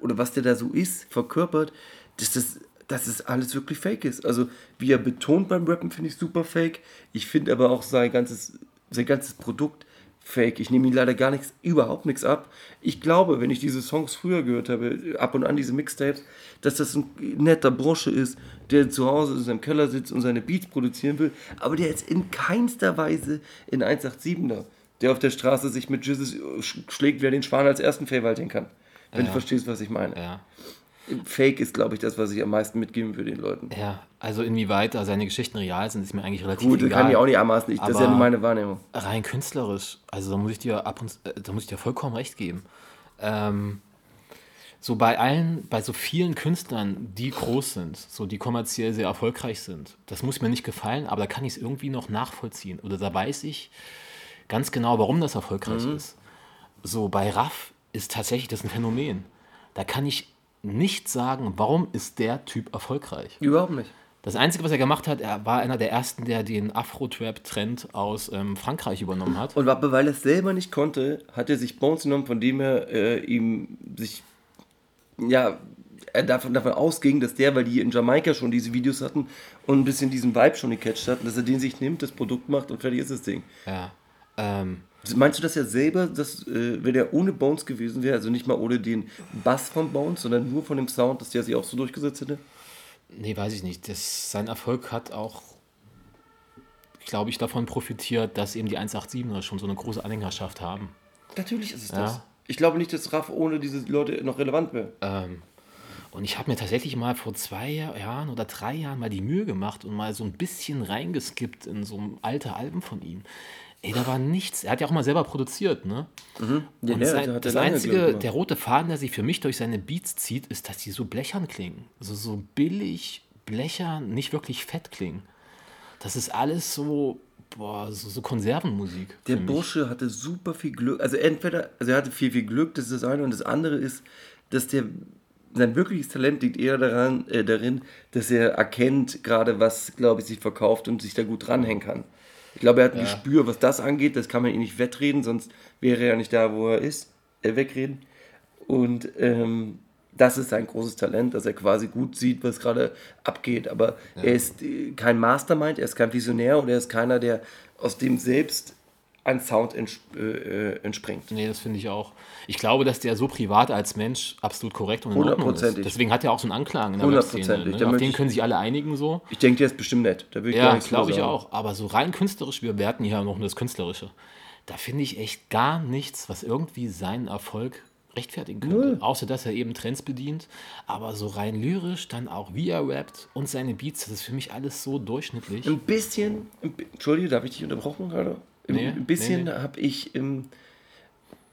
oder was der da so ist, verkörpert, dass das, dass es alles wirklich fake ist. Also, wie er betont beim Rappen, finde ich super fake. Ich finde aber auch sein ganzes, sein ganzes Produkt fake. Ich nehme ihm leider gar nichts, überhaupt nichts ab. Ich glaube, wenn ich diese Songs früher gehört habe, ab und an diese Mixtapes, dass das ein netter Bursche ist, der zu Hause in seinem Keller sitzt und seine Beats produzieren will, aber der jetzt in keinster Weise in 187er, der auf der Straße sich mit Jesus schlägt, wer den Schwan als ersten Verwalten kann. Wenn du Ja. verstehst, was ich meine. Ja. Fake ist, glaube ich, das, was ich am meisten mitgeben würde den Leuten. Ja, also inwieweit da seine Geschichten real sind, ist mir eigentlich relativ Gut, das egal. kann ich auch nicht anmaßen. Ich, das ist ja nur meine Wahrnehmung. rein künstlerisch, also da muss ich dir ab und äh, da muss ich dir vollkommen recht geben. Ähm, so bei allen, bei so vielen Künstlern, die groß sind, so die kommerziell sehr erfolgreich sind, das muss mir nicht gefallen, aber da kann ich es irgendwie noch nachvollziehen. Oder da weiß ich ganz genau, warum das erfolgreich ist. So bei Raff ist tatsächlich das ein Phänomen. Da kann ich nicht sagen, warum ist der Typ erfolgreich. Überhaupt nicht. Das Einzige, was er gemacht hat, er war einer der ersten, der den Afro-Trap-Trend aus ähm, Frankreich übernommen hat. Und weil er es selber nicht konnte, hat er sich Bones genommen, von dem er äh, ihm sich, ja, er davon, davon ausging, dass der, weil die in Jamaika schon diese Videos hatten und ein bisschen diesen Vibe schon gecatcht hatten, dass er den sich nimmt, das Produkt macht und fertig ist das Ding. Ja. Ähm, Meinst du, dass er selber, dass, äh, wenn er ohne Bones gewesen wäre, also nicht mal ohne den Bass von Bones, sondern nur von dem Sound, dass der sich auch so durchgesetzt hätte? nee, weiß ich nicht. Das, sein Erfolg hat auch, glaube ich, davon profitiert, dass eben die 187er schon so eine große Anhängerschaft haben. Natürlich ist es Ja. das. Ich glaube nicht, dass Raff ohne diese Leute noch relevant wäre. Ähm, und ich habe mir tatsächlich mal vor zwei Jahren oder drei Jahren mal die Mühe gemacht und mal so ein bisschen reingeskippt in so alte Alben von ihm. Ey, da war nichts. Er hat ja auch mal selber produziert, ne? Ja, Und der sein, hat das einzige, der rote Faden, der sich für mich durch seine Beats zieht, ist, dass die so blechern klingen. Also so billig, blechern, nicht wirklich fett klingen. Das ist alles so, boah, so, so Konservenmusik. Der. Bursche hatte super viel Glück. Also entweder, also er hatte viel, viel Glück, das ist das eine. Und das andere ist, dass der, sein wirkliches Talent liegt eher daran, äh, darin, dass er erkennt gerade, was, glaube ich, sich verkauft und sich da gut dranhängen kann. Ich glaube, er hat ein Gespür, was das angeht. Das kann man ihm nicht wettreden, sonst wäre er ja nicht da, wo er ist. Äh, wegreden. Und ähm, das ist sein großes Talent, dass er quasi gut sieht, was gerade abgeht. Aber er ist äh, kein Mastermind, er ist kein Visionär und er ist keiner, der aus dem selbst ein Sound äh, äh, entspringt. Nee, das finde ich auch. Ich glaube, dass der so privat als Mensch absolut korrekt und in Ordnung ist. Deswegen hat er auch so einen Anklang in der. Hundertprozentig. Da Ne? Auf den können sich alle einigen so. Ich denke, der ist bestimmt nett. Da will ich Ja, glaube ich auch. Aber so rein künstlerisch, wir werten hier noch nur das Künstlerische. Da finde ich echt gar nichts, was irgendwie seinen Erfolg rechtfertigen könnte. Null. Außer, dass er eben Trends bedient. Aber so rein lyrisch, dann auch wie er rappt und seine Beats, das ist für mich alles so durchschnittlich. Ein bisschen, ein Entschuldige, darf ich dich unterbrochen gerade? Ein, Nee, ein bisschen nee, nee. habe ich, ähm,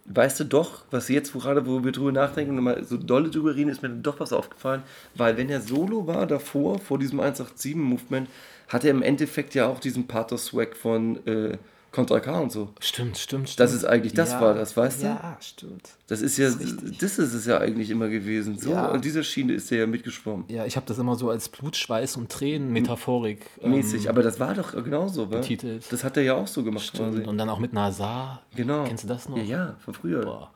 weißt du doch, was jetzt, wo gerade, wo wir drüber nachdenken und mal so dolle drüber reden, ist mir dann doch was aufgefallen, weil wenn er solo war davor, vor diesem 187-Movement, hat er im Endeffekt ja auch diesen Pathos-Swag von äh, Contra K und so. Stimmt, stimmt, stimmt. Das ist eigentlich, das war das, weißt du? Ja, stimmt. Das ist ja, das ist es ja eigentlich immer gewesen. So, Ja. an dieser Schiene ist er ja mitgeschwommen. Ja, ich habe das immer so als Blut, Schweiß und Tränen Metaphorik ähm, Mäßig, aber das war doch genauso, wa? betitelt. Das hat er ja auch so gemacht Stimmt. quasi. Und dann auch mit Nazar. Genau. Kennst du das noch? Ja, ja, von früher. Boah.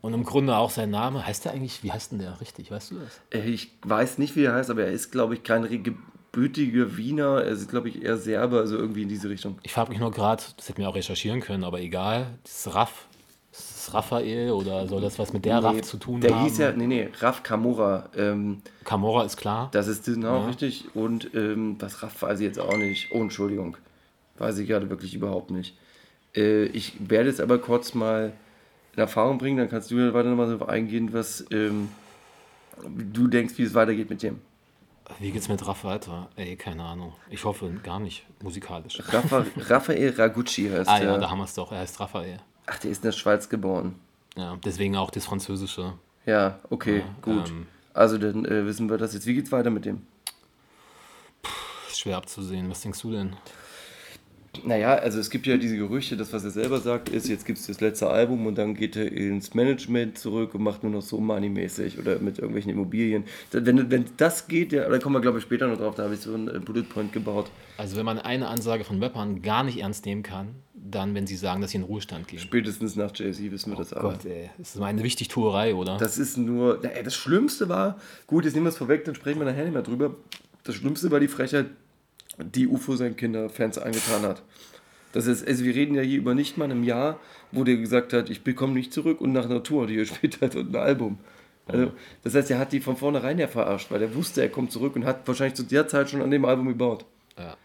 Und im Grunde auch sein Name. Heißt der eigentlich, wie heißt denn der richtig? Weißt du das? Äh, Ich weiß nicht, wie er heißt, aber er ist, glaube ich, kein gebürtiger Wiener. Er ist, glaube ich, eher Serbe, also irgendwie in diese Richtung. Ich frage mich nur gerade, das hätten wir auch recherchieren können, aber egal. Das ist Raff. Ist das Raphael oder soll das was mit der Raff zu tun der haben? hieß ja, nee, nee, Raf Kamora. Ähm, Camorra ist klar. das ist genau Ja. richtig. Und ähm, was Raf weiß ich jetzt auch nicht. Oh, Entschuldigung. Weiß ich gerade wirklich überhaupt nicht. Äh, ich werde es aber kurz mal in Erfahrung bringen, dann kannst du ja weiter nochmal darauf eingehen, was ähm, du denkst, wie es weitergeht mit dem. Wie geht's mit Raff weiter? Ey, keine Ahnung. Ich hoffe gar nicht musikalisch. Rafa, Raphael Ragucci heißt Ah der. ja, da haben wir es doch. Er heißt Raphael. Ach, der ist in der Schweiz geboren. Ja, deswegen auch das Französische. Ja, okay, gut. ähm, also dann äh, wissen wir das jetzt. Wie geht's weiter mit dem? Ist schwer abzusehen. Was denkst du denn? Naja, also es gibt ja diese Gerüchte, das, was er selber sagt, ist, jetzt gibt es das letzte Album und dann geht er ins Management zurück und macht nur noch so moneymäßig oder mit irgendwelchen Immobilien. Wenn, wenn das geht, ja, da kommen wir glaube ich später noch drauf, da habe ich so einen äh, Bullet Point gebaut. Also wenn man eine Ansage von Rappern gar nicht ernst nehmen kann, dann wenn sie sagen, dass sie in Ruhestand gehen. Spätestens nach Jay-Z wissen wir das alle. Gott, ey. Das ist mal eine Wichtigtuerei, oder? Das ist nur, ey, das Schlimmste war, gut, jetzt nehmen wir es vorweg, dann sprechen wir nachher nicht mehr drüber. Das Schlimmste war die Frechheit, die UFO seinen Kinderfans angetan hat. Das ist, also wir reden ja hier über nicht mal einem Jahr, wo der gesagt hat, ich bekomme nicht zurück und nach einer Tour, die spielt halt ein Album. Also, das heißt, er hat die von vornherein ja verarscht, weil er wusste, er kommt zurück und hat wahrscheinlich zu der Zeit schon an dem Album gebaut. ja.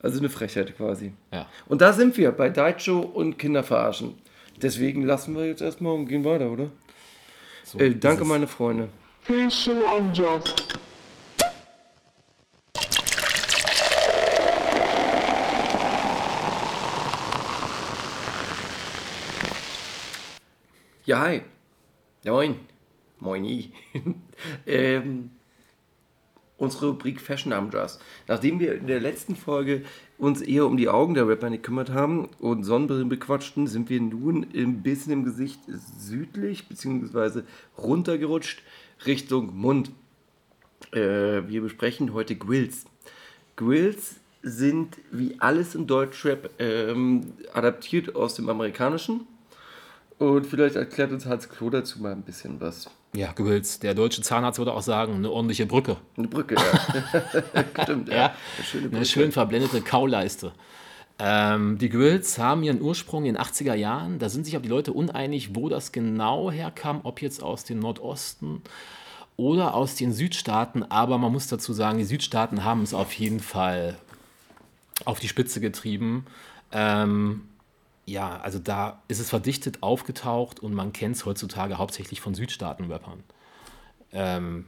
Also eine Frechheit quasi. ja. Und da sind wir, bei Daicho und Kinder verarschen. Deswegen lassen wir jetzt erstmal und gehen weiter, oder? So, Äh, danke, meine Freunde. He's so unjust. Ja, hi. Moin. Moini. ähm, unsere Rubrik Fashion am Jazz. Nachdem wir in der letzten Folge uns eher um die Augen der Rapper gekümmert haben und Sonnenbrillen bequatschten, sind wir nun ein bisschen im Gesicht südlich bzw. runtergerutscht Richtung Mund. Äh, wir besprechen heute Grills. Grills sind wie alles im Deutschrap ähm, adaptiert aus dem Amerikanischen. Und vielleicht erklärt uns Hans Klo dazu mal ein bisschen was. Ja, Gewilz. Der deutsche Zahnarzt würde auch sagen, eine ordentliche Brücke. Eine Brücke, ja. Stimmt, ja. Ja, Eine schöne Brücke. eine schön verblendete Kauleiste. Ähm, die Grills haben ihren Ursprung in den 80er Jahren. Da sind sich aber die Leute uneinig, wo das genau herkam, ob jetzt aus dem Nordosten oder aus den Südstaaten. Aber man muss dazu sagen, die Südstaaten haben es auf jeden Fall auf die Spitze getrieben. Ähm, ja, also da ist es verdichtet aufgetaucht und man kennt es heutzutage hauptsächlich von Südstaaten-Rappern. Ähm,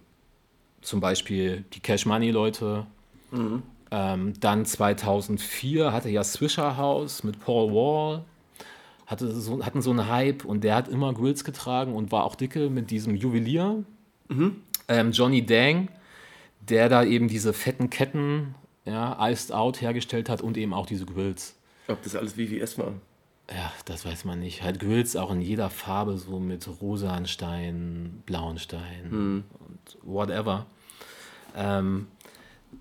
zum Beispiel die Cash Money-Leute. Ähm, dann 2004 hatte ja Swisher House mit Paul Wall. Hatte so, hatten so einen Hype und der hat immer Grills getragen und war auch dicke mit diesem Juwelier. Ähm, Johnny Dang, der da eben diese fetten Ketten, ja, Iced Out hergestellt hat und eben auch diese Grills. Ob das alles VVS war? Ja, das weiß man nicht. Halt Grills auch in jeder Farbe, so mit rosanen Steinen, blauen Steinen und whatever. Ähm,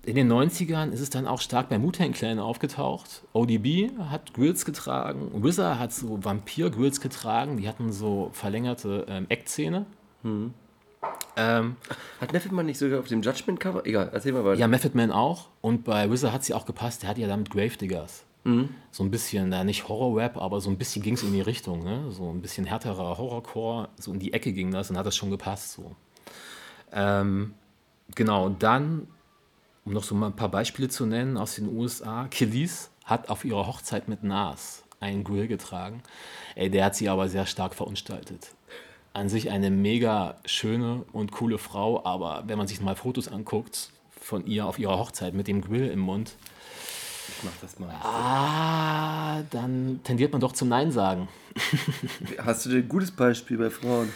in den 90ern ist es dann auch stark bei Wu-Tang Clan aufgetaucht. ODB hat Grills getragen, Wizard hat so Vampir-Grills getragen, die hatten so verlängerte ähm, Eckzähne. Ähm, Hat Method Man nicht sogar auf dem Judgment-Cover? Egal, erzähl mal weiter. ja, Method Man auch. Und bei Wizard hat sie auch gepasst. Der hat ja damit Gravediggers. So ein bisschen, da nicht Horror-Rap, aber so ein bisschen ging es in die Richtung. Ne? So ein bisschen härterer Horrorcore. So in die Ecke ging das und hat das schon gepasst. So. Ähm, genau, dann, um noch so mal ein paar Beispiele zu nennen aus den USA, Killis hat auf ihrer Hochzeit mit Nas einen Grill getragen. Ey, der hat sie aber sehr stark verunstaltet. An sich eine mega schöne und coole Frau, aber wenn man sich mal Fotos anguckt von ihr auf ihrer Hochzeit mit dem Grill im Mund, Ich mach das mal. ah, dann tendiert man doch zum Nein sagen. Hast du denn ein gutes Beispiel bei Frauen?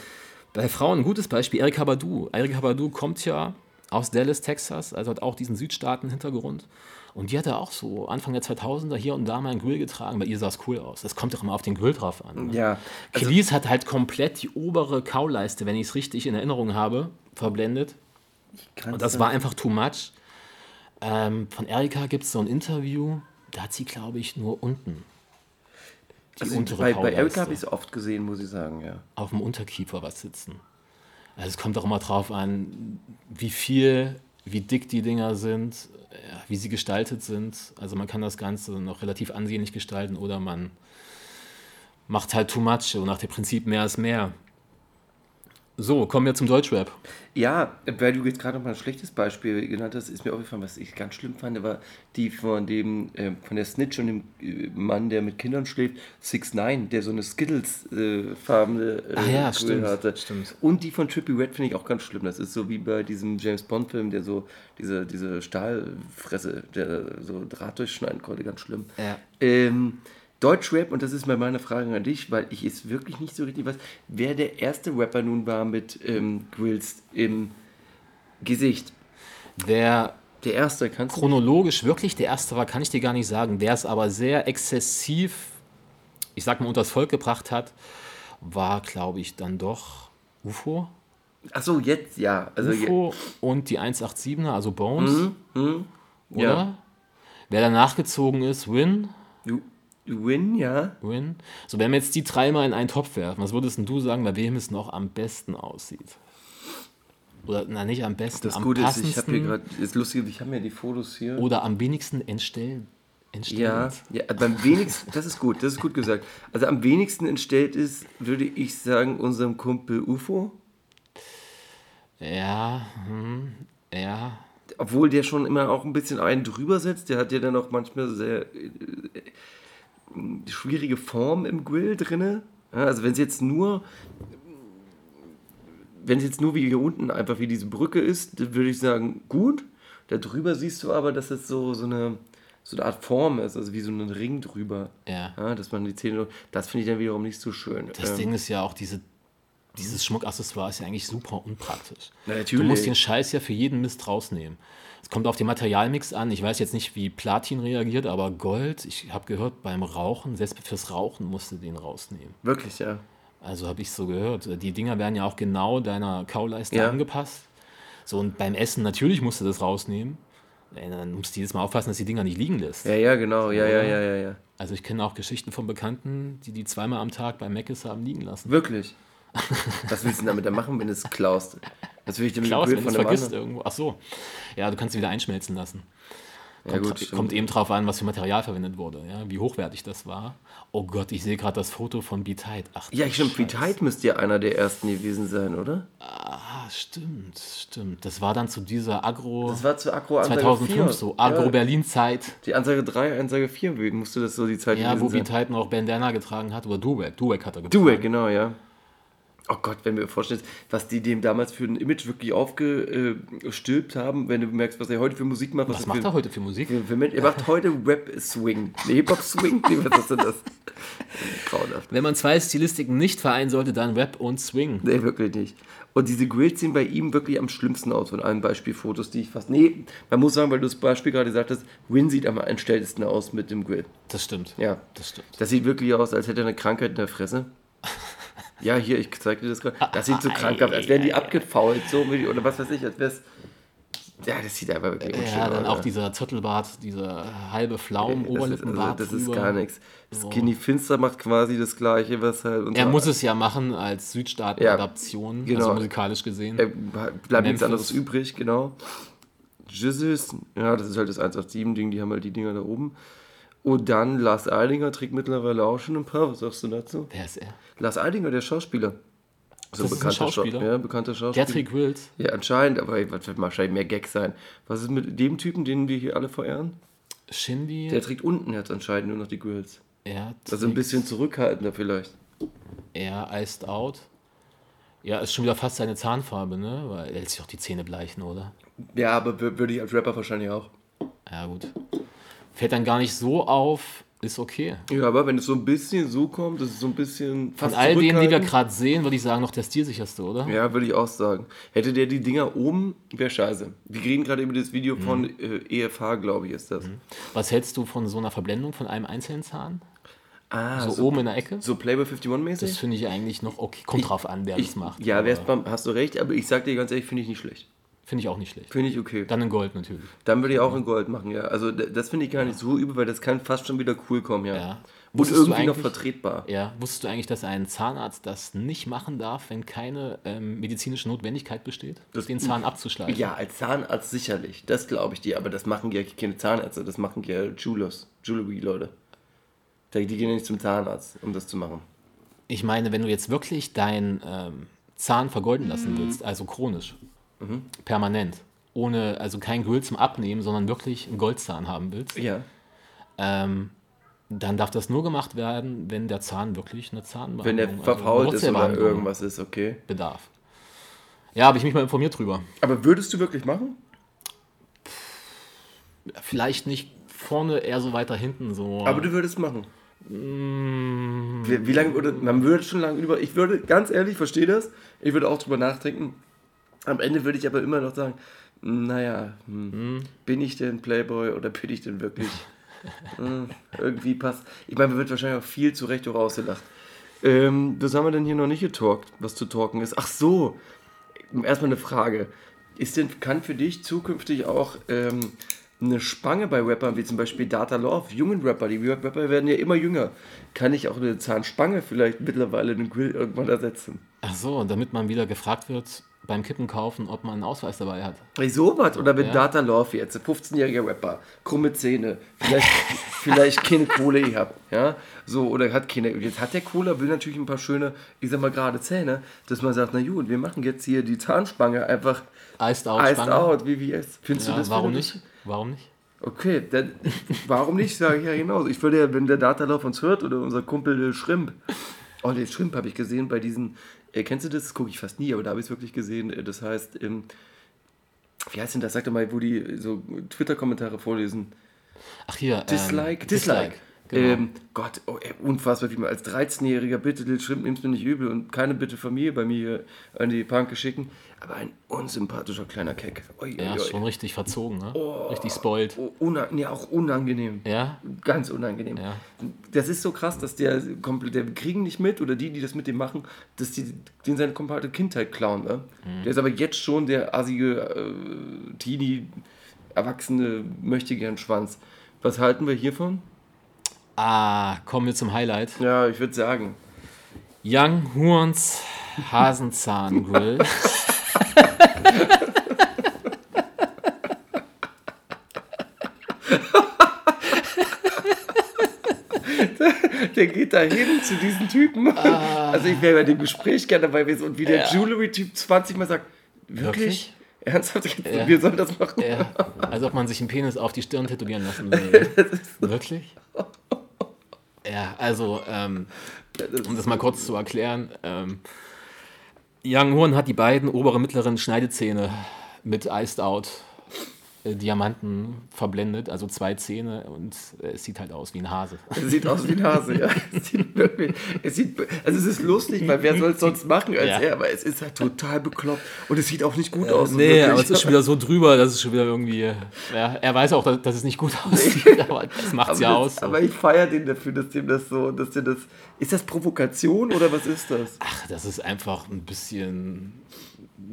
Bei Frauen ein gutes Beispiel, Erika Badu. Erika Badu kommt ja aus Dallas, Texas, also hat auch diesen Südstaaten-Hintergrund. Und die hatte auch so Anfang der 2000er hier und da mal einen Grill getragen. Bei ihr sah es cool aus. Das kommt doch immer auf den Grill drauf an. Ne? Ja, also, Kelis hat halt komplett die obere Kauleiste, wenn ich es richtig in Erinnerung habe, verblendet. Und das war einfach too much. Ähm, von Erika gibt es so ein Interview, da hat sie, glaube ich, nur unten die also untere bei, bei Erika habe ich es oft gesehen, muss ich sagen, ja. auf dem Unterkiefer was sitzen. Also es kommt auch immer drauf an, wie viel, wie dick die Dinger sind, wie sie gestaltet sind. Also man kann das Ganze noch relativ ansehnlich gestalten oder man macht halt too much, so nach dem Prinzip mehr ist mehr. So, kommen wir zum Deutschrap. Ja, weil du jetzt gerade noch mal ein schlechtes Beispiel genannt hast, ist mir aufgefallen, was ich ganz schlimm fand, war die von dem, äh, von der Snitch und dem äh, Mann, der mit Kindern schläft, 6 9 der so eine Skittles-farbene äh, Ah ja, stimmt, hatte. stimmt. Und die von Trippy Red finde ich auch ganz schlimm. Das ist so wie bei diesem James Bond-Film, der so diese, diese Stahlfresse, der so Draht durchschneiden konnte, ganz schlimm. Ja. Ähm, Deutschrap, und das ist mal meine Frage an dich, weil ich es wirklich nicht so richtig weiß, wer der erste Rapper nun war mit ähm, Grills im Gesicht. Wer Der erste, kannst du? chronologisch wirklich der erste war, kann ich dir gar nicht sagen. Wer es aber sehr exzessiv, ich sag mal, unters Volk gebracht hat, war, glaube ich, dann doch UFO. Achso, jetzt ja. Also UFO und die 187er, also Bones, Mhm, oder? ja. Wer danach gezogen ist, Win. Win, ja. Win. So, wenn wir jetzt die dreimal in einen Topf werfen, was würdest denn du sagen, bei wem es noch am besten aussieht? Oder, na, nicht am besten, Das am Gute ist, ich habe hier passendsten gerade, ist lustig, ich habe mir die Fotos hier. oder am wenigsten entstellen. Ja, entstellend. ja, beim wenigsten, das ist gut, das ist gut gesagt. Also am wenigsten entstellt ist, würde ich sagen, unserem Kumpel UFO. Ja, hm, ja. Obwohl der schon immer auch ein bisschen einen drüber setzt. Der hat ja dann auch manchmal sehr äh, schwierige Form im Grill drinne. Ja, also wenn es jetzt nur wenn es jetzt nur wie hier unten einfach wie diese Brücke ist, dann würde ich sagen, gut. Da drüber siehst du aber, dass es so, so, eine, so eine Art Form ist, also wie so ein Ring drüber. Ja. dass man die Zähne. Das finde ich dann wiederum nicht so schön. Das Ähm, Ding ist ja auch, diese, dieses Schmuckaccessoire ist ja eigentlich super unpraktisch. Na, Du natürlich. musst den Scheiß ja für jeden Mist rausnehmen. Es kommt auf den Materialmix an. Ich weiß jetzt nicht, wie Platin reagiert, aber Gold, ich habe gehört, beim Rauchen, selbst fürs Rauchen musst du den rausnehmen. Wirklich, ja. Also habe ich so gehört. Die Dinger werden ja auch genau deiner Kauleiste Ja. angepasst. So, und beim Essen natürlich musst du das rausnehmen. Ey, Dann musst du jedes Mal aufpassen, dass die Dinger nicht liegen lässt. Ja, ja, genau. Ja, ja, ja, ja, ja. Also ich kenne auch Geschichten von Bekannten, die die zweimal am Tag beim Mc's haben liegen lassen. Wirklich. Was willst du denn damit dann machen, wenn du es klaust? Was will ich denn mit Klaus, dem wenn du von es vergisst anderen? irgendwo. Ach so. Ja, du kannst sie wieder einschmelzen lassen. Ja, Kommt, gut, stimmt. kommt eben drauf an, was für Material verwendet wurde, ja, wie hochwertig das war. Oh Gott, ich sehe gerade das Foto von Beat Height. Ach, Ja, stimmt. Height müsste ja einer der ersten gewesen sein, oder? Ah, stimmt, stimmt. Das war dann zu dieser Agro Das war zu Agro Ansage 2005 4. so, Agro ja, Berlin Zeit. Die Ansage 3, Ansage 4 musste das so die Zeit Ja, wo. Height noch Bandana getragen hat oder Duwek. Duwek hat er getragen. It, genau, ja. Oh Gott, wenn du mir vorstellst, was die dem damals für ein Image wirklich aufgestülpt haben, wenn du merkst, was er heute für Musik macht. Was er macht für, er heute für Musik? Für, für er macht heute Rap-Swing. Nee, Hip-Hop-Swing? Nee, was ist denn das? Grauenhaft. Wenn man zwei Stilistiken nicht vereinen sollte, dann Rap und Swing. Nee, wirklich nicht. Und diese Grills sehen bei ihm wirklich am schlimmsten aus von allen Beispielfotos, die ich fast. Nee, man muss sagen, weil du das Beispiel gerade gesagt hast, Win sieht am entstelltesten aus mit dem Grill. Das stimmt. Ja. Das stimmt. Das sieht wirklich aus, als hätte er eine Krankheit in der Fresse. Ja, hier, ich zeig dir das gerade. Das sieht so krankhaft aus, als wären die abgefault, so wie die- oder was weiß ich, als wäre es. Ja, das sieht einfach wirklich unschön Ja, dann aus, auch dieser Zottelbart, dieser halbe Pflaum, Das ist, also, Oberlippenbart. das ist gar nichts. Skinny Finster macht quasi das gleiche, was halt. Er unser- muss es ja machen als Südstaaten-Adaption, genau. also musikalisch gesehen. Er bleibt nichts anderes übrig, genau. Jesus, ja, das ist halt das 187-Ding, die haben halt die Dinger da oben. Und dann Lars Eidinger trägt mittlerweile auch schon ein paar. Was sagst du dazu? Wer ist er? Lars Eidinger, der Schauspieler. So Das Schau- Schauspieler? Ja, bekannter Schauspieler. Der trägt Grills. Ja, anscheinend, aber was wird wahrscheinlich mehr Gag sein. Was ist mit dem Typen, den wir hier alle verehren? Shindy. Der trägt unten jetzt anscheinend nur noch die Grills. er Also ein bisschen zurückhaltender vielleicht. Er iced out. Ja, ist schon wieder fast seine Zahnfarbe, ne? Weil er lässt sich auch die Zähne bleichen, oder? Ja, aber wür- würde ich als Rapper wahrscheinlich auch. Ja, gut. Fällt dann gar nicht so auf, ist okay. Ja, aber wenn es so ein bisschen so kommt, das ist so ein bisschen Von all denen, die wir gerade sehen, würde ich sagen, noch der stilsicherste, oder? Ja, würde ich auch sagen. Hätte der die Dinger oben, wäre scheiße. Wir reden gerade über das Video von Mhm. äh, EFH, glaube ich, ist das. Was hältst du von so einer Verblendung von einem einzelnen Zahn? Ah, So, so, oben in der Ecke? so Playboy 51 mäßig? Das finde ich eigentlich noch okay. Kommt drauf an, wer das macht. ja, aber hast du recht, aber ich sag dir ganz ehrlich, finde ich nicht schlecht. Finde ich auch nicht schlecht. Finde ich okay. Dann in Gold natürlich. Dann würde ich auch in Gold machen, ja. Also das finde ich gar nicht so übel, weil das kann fast schon wieder cool kommen, ja. Ja. Und irgendwie noch vertretbar. Ja, wusstest du eigentlich, dass ein Zahnarzt das nicht machen darf, wenn keine ähm, medizinische Notwendigkeit besteht, den Zahn abzuschleifen? Ja, als Zahnarzt sicherlich. Das glaube ich dir. Aber das machen ja keine Zahnärzte, das machen ja Jewelers, Jewelry-Leute. Die die gehen ja nicht zum Zahnarzt, um das zu machen. Ich meine, wenn du jetzt wirklich deinen ähm, Zahn vergolden lassen willst, also chronisch, Mhm. permanent, ohne, also kein Grill zum Abnehmen, sondern wirklich einen Goldzahn haben willst, Ja. ähm, dann darf das nur gemacht werden, wenn der Zahn wirklich eine Zahnbehandlung Wenn der also verfault ist oder irgendwas ist, okay. bedarf. Ja, habe ich mich mal informiert drüber. Aber würdest du wirklich machen? Vielleicht nicht vorne, eher so weiter hinten so. Aber du würdest machen. Wie, wie lange würde, man würde schon lange über, ich würde, ganz ehrlich, verstehe das, ich würde auch drüber nachdenken. Am Ende würde ich aber immer noch sagen, naja, hm, bin ich denn Playboy oder bin ich denn wirklich, hm, irgendwie passt. Ich meine, mir wird wahrscheinlich auch viel zu Recht auch ausgelacht. Ähm, was haben wir denn hier noch nicht getalkt, was zu talken ist? Ach so, erstmal eine Frage. Ist denn, kann für dich zukünftig auch ähm, eine Spange bei Rappern, wie zum Beispiel Data Love, jungen Rapper, die Rapper werden ja immer jünger, kann ich auch eine Zahnspange vielleicht mittlerweile in den Grill irgendwann ersetzen? Ach so, und damit man wieder gefragt wird beim Kippen kaufen, ob man einen Ausweis dabei hat. Ey, sowas. Oder wenn Ja. Data Love jetzt, 15-jähriger Rapper, krumme Zähne, vielleicht, vielleicht keine Kohle gehabt, ja, so, oder hat keine, jetzt hat der Cola, will natürlich ein paar schöne, ich sag mal gerade Zähne, dass man sagt, na gut, wir machen jetzt hier die Zahnspange einfach Iced out, iced Spange. out, VVS. Findest Ja, du das? warum nicht? Warum nicht? Okay, dann, warum nicht, sage ich ja genauso. Ich würde ja, wenn der Datalauf uns hört oder unser Kumpel Schrimp. Oh, den Schrimp habe ich gesehen bei diesen, kennst du das? Das gucke ich fast nie, aber da habe ich es wirklich gesehen. Äh, Das heißt, ähm, wie heißt denn das? Sag doch mal, wo die äh, so Twitter-Kommentare vorlesen. Ach hier. ähm, Dislike, Dislike. Genau. Ähm, Gott, oh, ey, unfassbar, wie man als 13-Jähriger, bitte, den Schrimp nimmst du nicht übel und keine bitte Familie bei mir an die Panke schicken. Aber ein unsympathischer kleiner Keck. Ui, ja, ist schon richtig verzogen, ne? Richtig spoilt. Oh, una nee, auch unangenehm. Ja? Ganz unangenehm. Ja. Das ist so krass, dass der komplett, der kriegen nicht mit oder die, die das mit dem machen, dass die den seine komplette Kindheit klauen. Ne? Der ist aber jetzt schon der assige äh, Teenie, Erwachsene, möchte gern Schwanz. Was halten wir hiervon? Ah, kommen wir zum Highlight. Ja, ich würde sagen. Young Horns Hasenzahn Grill. Der geht da hin zu diesen Typen. Also ich wäre bei dem Gespräch gerne dabei gewesen und wie der Jewelry-Typ 20 Mal sagt, wirklich? Wirklich? Ernsthaft? Ja. Wir sollen das machen? Ja, als ob man sich einen Penis auf die Stirn tätowieren lassen würde. Wirklich? Ja, also, ähm, um das mal kurz zu erklären, ähm, Young Horn hat die beiden oberen mittleren Schneidezähne mit Iced Out Diamanten verblendet, also zwei Zähne und äh, es sieht halt aus wie ein Hase. Es sieht aus wie ein Hase, ja. Es sieht wirklich, es sieht, also es ist lustig, weil wer soll es sonst machen als Ja. er, aber es ist halt total bekloppt und es sieht auch nicht gut aus. nee, wirklich. aber es ist schon wieder so drüber, dass es schon wieder irgendwie. Ja, er weiß auch, dass, dass es nicht gut aussieht, aber das macht es ja das, aus. So. aber ich feiere den dafür, dass dem das so, dass der das, ist das Provokation oder was ist das? Ach, das ist einfach ein bisschen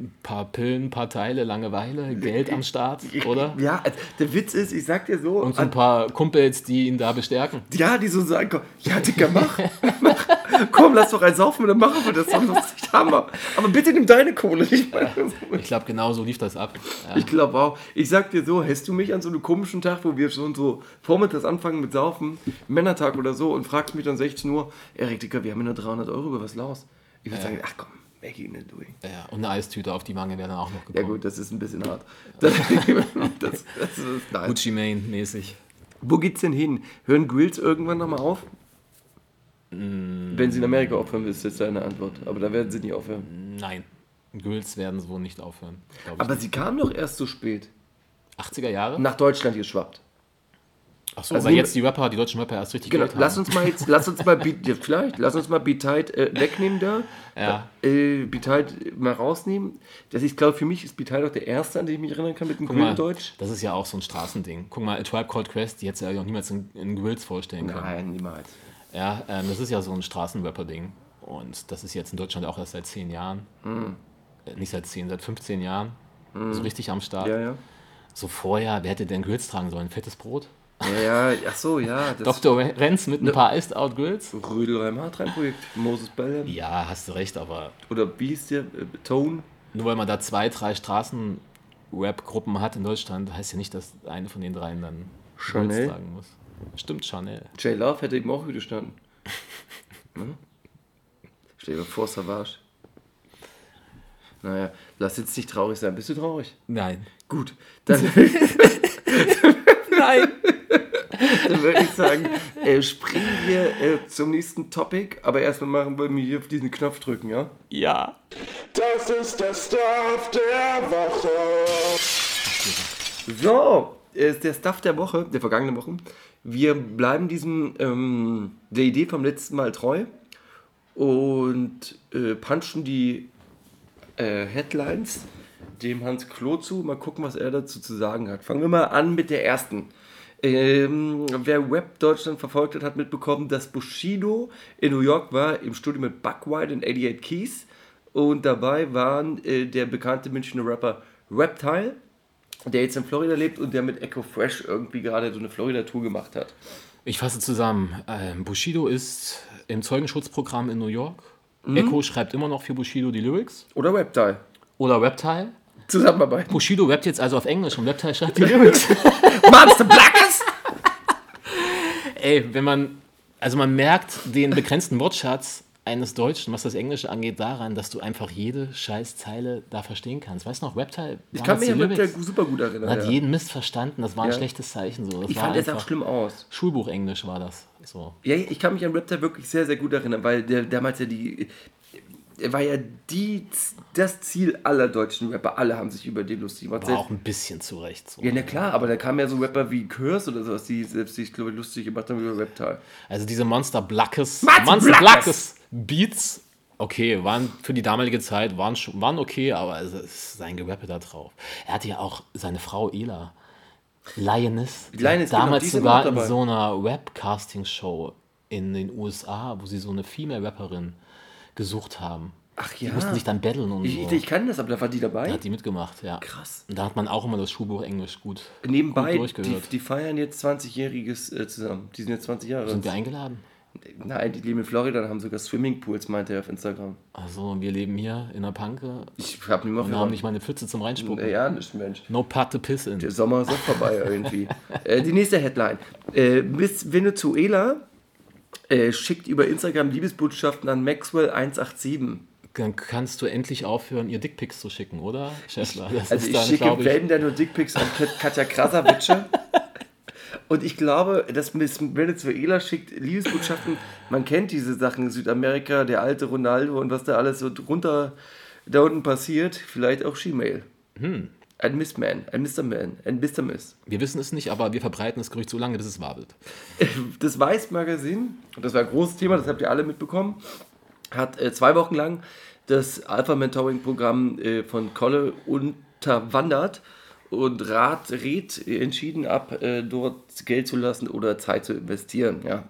ein paar Pillen, ein paar Teile, Langeweile, Geld am Start, oder? Ja, der Witz ist, ich sag dir so, Und so ein paar Kumpels, die ihn da bestärken. ja, die so sagen, komm, ja, Dicker, mach, mach, komm, lass doch einen saufen und dann machen wir das, das ist Hammer. Aber bitte nimm deine Kohle, nicht meine. Ich glaube, genau so lief das ab. Ja. Ich glaube auch. Ich sag dir so, hast du mich an so einem komischen Tag, wo wir schon so vormittags anfangen mit Saufen, Männertag oder so, und fragst mich dann 16 Uhr, Erik, Dicker, wir haben ja nur 300 Euro, über was los? Ich würde sagen, ach komm, weg ihn nicht durch. Ja, und eine Eistüte auf die Wange wäre dann auch noch Ja gekommen. gut, das ist ein bisschen hart. Das, das, das ist nice. Gucci Mane mäßig. Wo geht's denn hin? Hören Grills irgendwann nochmal auf? Wenn sie in Amerika aufhören, ist jetzt deine Antwort. Aber da werden sie nicht aufhören. Nein. Grills werden so nicht aufhören. Aber nicht. sie kamen doch erst so spät 80er Jahre? nach Deutschland geschwappt. Achso, also jetzt die Rapper, die deutschen Rapper erst richtig Genau, lass uns mal jetzt, lass uns mal, vielleicht, lass uns mal Beat Tide äh, wegnehmen da. Ja. Äh, Beat mal rausnehmen. Das ist, glaube für mich ist Beat Tide auch der erste, an den ich mich erinnern kann mit dem Guck mal, Gründeutsch. das ist ja auch so ein Straßending. Guck mal, A Tribe Called Quest, die hätte ja auch niemals in, in Grills vorstellen können. Nein, niemals. Ja, ähm, das ist ja so ein Straßenrapper-Ding. Und das ist jetzt in Deutschland auch erst seit 10 Jahren. Mhm. Äh, nicht seit 10, seit 15 Jahren. So richtig am Start. Ja, ja. So vorher, wer hätte denn Grills tragen sollen? Fettes Brot? Ja, ja, ach so, ja. Dr. Renz mit ein paar Iced Out Grills? Rödelheim Hartrein-Projekt. Moses Bellham. Ja, hast du recht, aber Oder wie hieß der? Äh, Tone? nur weil man da zwei, drei Straßen-Rap-Gruppen hat in Deutschland, heißt ja nicht, dass eine von den dreien dann Chanel? Grills tragen muss. Stimmt, Chanel. J Love hätte eben auch widerstanden. Hm? Stell dir vor, Savage. Naja, lass jetzt nicht traurig sein. Bist du traurig? Nein. Gut, dann, Nein! dann würde ich sagen, äh, springen wir äh, zum nächsten Topic. Aber erstmal machen wir mir hier auf diesen Knopf drücken, ja? Ja. Das ist der Stuff der Woche. So, ist der Stuff der Woche, der vergangenen Woche. Wir bleiben diesem ähm, der Idee vom letzten Mal treu und äh, punchen die äh, Headlines dem Hans Klo zu. Mal gucken, was er dazu zu sagen hat. Fangen wir mal an mit der ersten. Ähm, wer Web Deutschland verfolgt hat, hat mitbekommen, dass Bushido in New York war im Studio mit Buck White und 88 Keys. Und dabei waren äh, der bekannte Münchner Rapper Reptile, der jetzt in Florida lebt und der mit Echo Fresh irgendwie gerade so eine Florida-Tour gemacht hat. Ich fasse zusammen. Ähm, Bushido ist im Zeugenschutzprogramm in New York. Mhm. Echo schreibt immer noch für Bushido die Lyrics. Oder Reptile. Oder Reptile. Zusammenarbeit. Bushido rappt jetzt also auf Englisch und Reptile schreibt die Lyrics. Monster Blackers! Ey, wenn man, also man merkt den begrenzten Wortschatz eines Deutschen, was das Englische angeht, daran, dass du einfach jede scheiß Zeile da verstehen kannst. Weißt du noch, Reptile? Ich kann mich an Reptile super gut erinnern. Hat Ja. jeden Mist verstanden, das war ein Ja. schlechtes Zeichen. So. Das Ich war fand, sah einfach- schlimm aus. Schulbuchenglisch war das. So. Ja, ich kann mich an Reptile wirklich sehr, sehr gut erinnern, weil der damals ja die. Er war ja die, das Ziel aller deutschen Rapper. Alle haben sich über den lustig gemacht. War auch ein bisschen zurecht. So. Ja, na klar, aber da kamen ja so Rapper wie Curse oder sowas, die selbst sich, glaube ich, lustig gemacht haben über Reptile. Also diese Monster Blackes, Monster Blackes! Beats, okay, waren für die damalige Zeit, waren, schon, waren okay, aber es ist sein Gerappe da drauf. Er hatte ja auch seine Frau Ela, Lioness, Lioness, genau, damals immer sogar in so einer Webcasting-Show in den USA, wo sie so eine Female-Rapperin gesucht haben. Ach Die ja. mussten sich dann battlen und Ich, so. ich, kann das, aber da war die da dabei. hat die mitgemacht, ja. Krass. Und da hat man auch immer das Schulbuch Englisch gut, Nebenbei, gut die, durchgehört. die feiern jetzt 20-Jähriges äh, zusammen. Die sind jetzt 20 Jahre. Sind wir eingeladen? Nein, die leben in Florida und haben sogar Swimmingpools, meinte er auf Instagram. Also wir leben hier in der Panke Ich hab mir mal und haben nicht mal eine Pfütze zum Reinspucken. Ja, nicht, Mensch. No part to piss in. Der Sommer ist auch vorbei irgendwie. äh, die nächste Headline. Äh, Miss Venezuela äh, schickt über Instagram Liebesbotschaften an Maxwell187. Dann kannst du endlich aufhören, ihr Dickpics zu schicken, oder, Schäffler? Das Also ich dann, schicke wenn dann nur Dickpics an Kat- Katja Krasavice. Und ich glaube, dass Miss Venezuela schickt Liebesbotschaften. Man kennt diese Sachen in Südamerika, der alte Ronaldo und was da alles so drunter da unten passiert. Vielleicht auch Gmail. Hm. Ein Missman, ein Mr. Man, ein Mr. Miss. Wir wissen es nicht, aber wir verbreiten das Gerücht so lange, bis es wabelt. Das Weiß-Magazin, und das war ein großes Thema, das habt ihr alle mitbekommen, hat äh, zwei Wochen lang das Alpha-Mentoring-Programm äh, von Kolle unterwandert und Rat, rät entschieden ab, äh, dort Geld zu lassen oder Zeit zu investieren. Ja.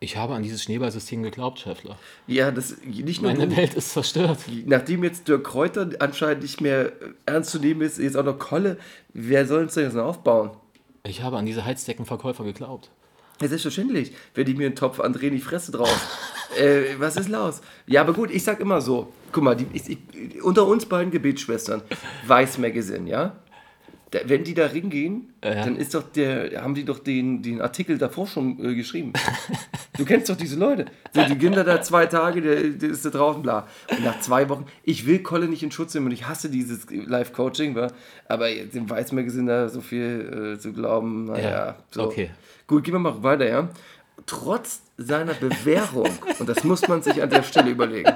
Ich habe an dieses Schneeballsystem geglaubt, Schäffler. Ja, das nicht nur Meine du. Welt ist zerstört. Nachdem jetzt Dirk Kräuter anscheinend nicht mehr ernst zu nehmen ist, jetzt auch noch Kolle, wer soll uns das jetzt noch aufbauen? Ich habe an diese Heizdeckenverkäufer geglaubt. Ja, selbstverständlich. Wenn die mir einen Topf André in die Fresse drauf. äh, was ist los? Ja, aber gut, ich sag immer so. Guck mal, die, ich, ich, unter uns beiden Gebetsschwestern, Weiß Magazine, ja? Da, wenn die da hingehen, Ja. dann ist doch der, haben die doch den, den Artikel davor schon äh, geschrieben. Du kennst doch diese Leute. So, die gehen da, da zwei Tage, der, der ist da draußen, bla. Und nach zwei Wochen, ich will Kolle nicht in Schutz nehmen und ich hasse dieses Live-Coaching, aber jetzt im Weiß Magazine da so viel äh, zu glauben, naja, Ja, so. okay. Gut, gehen wir mal weiter, ja. Trotz seiner Bewährung, und das muss man sich an der Stelle überlegen.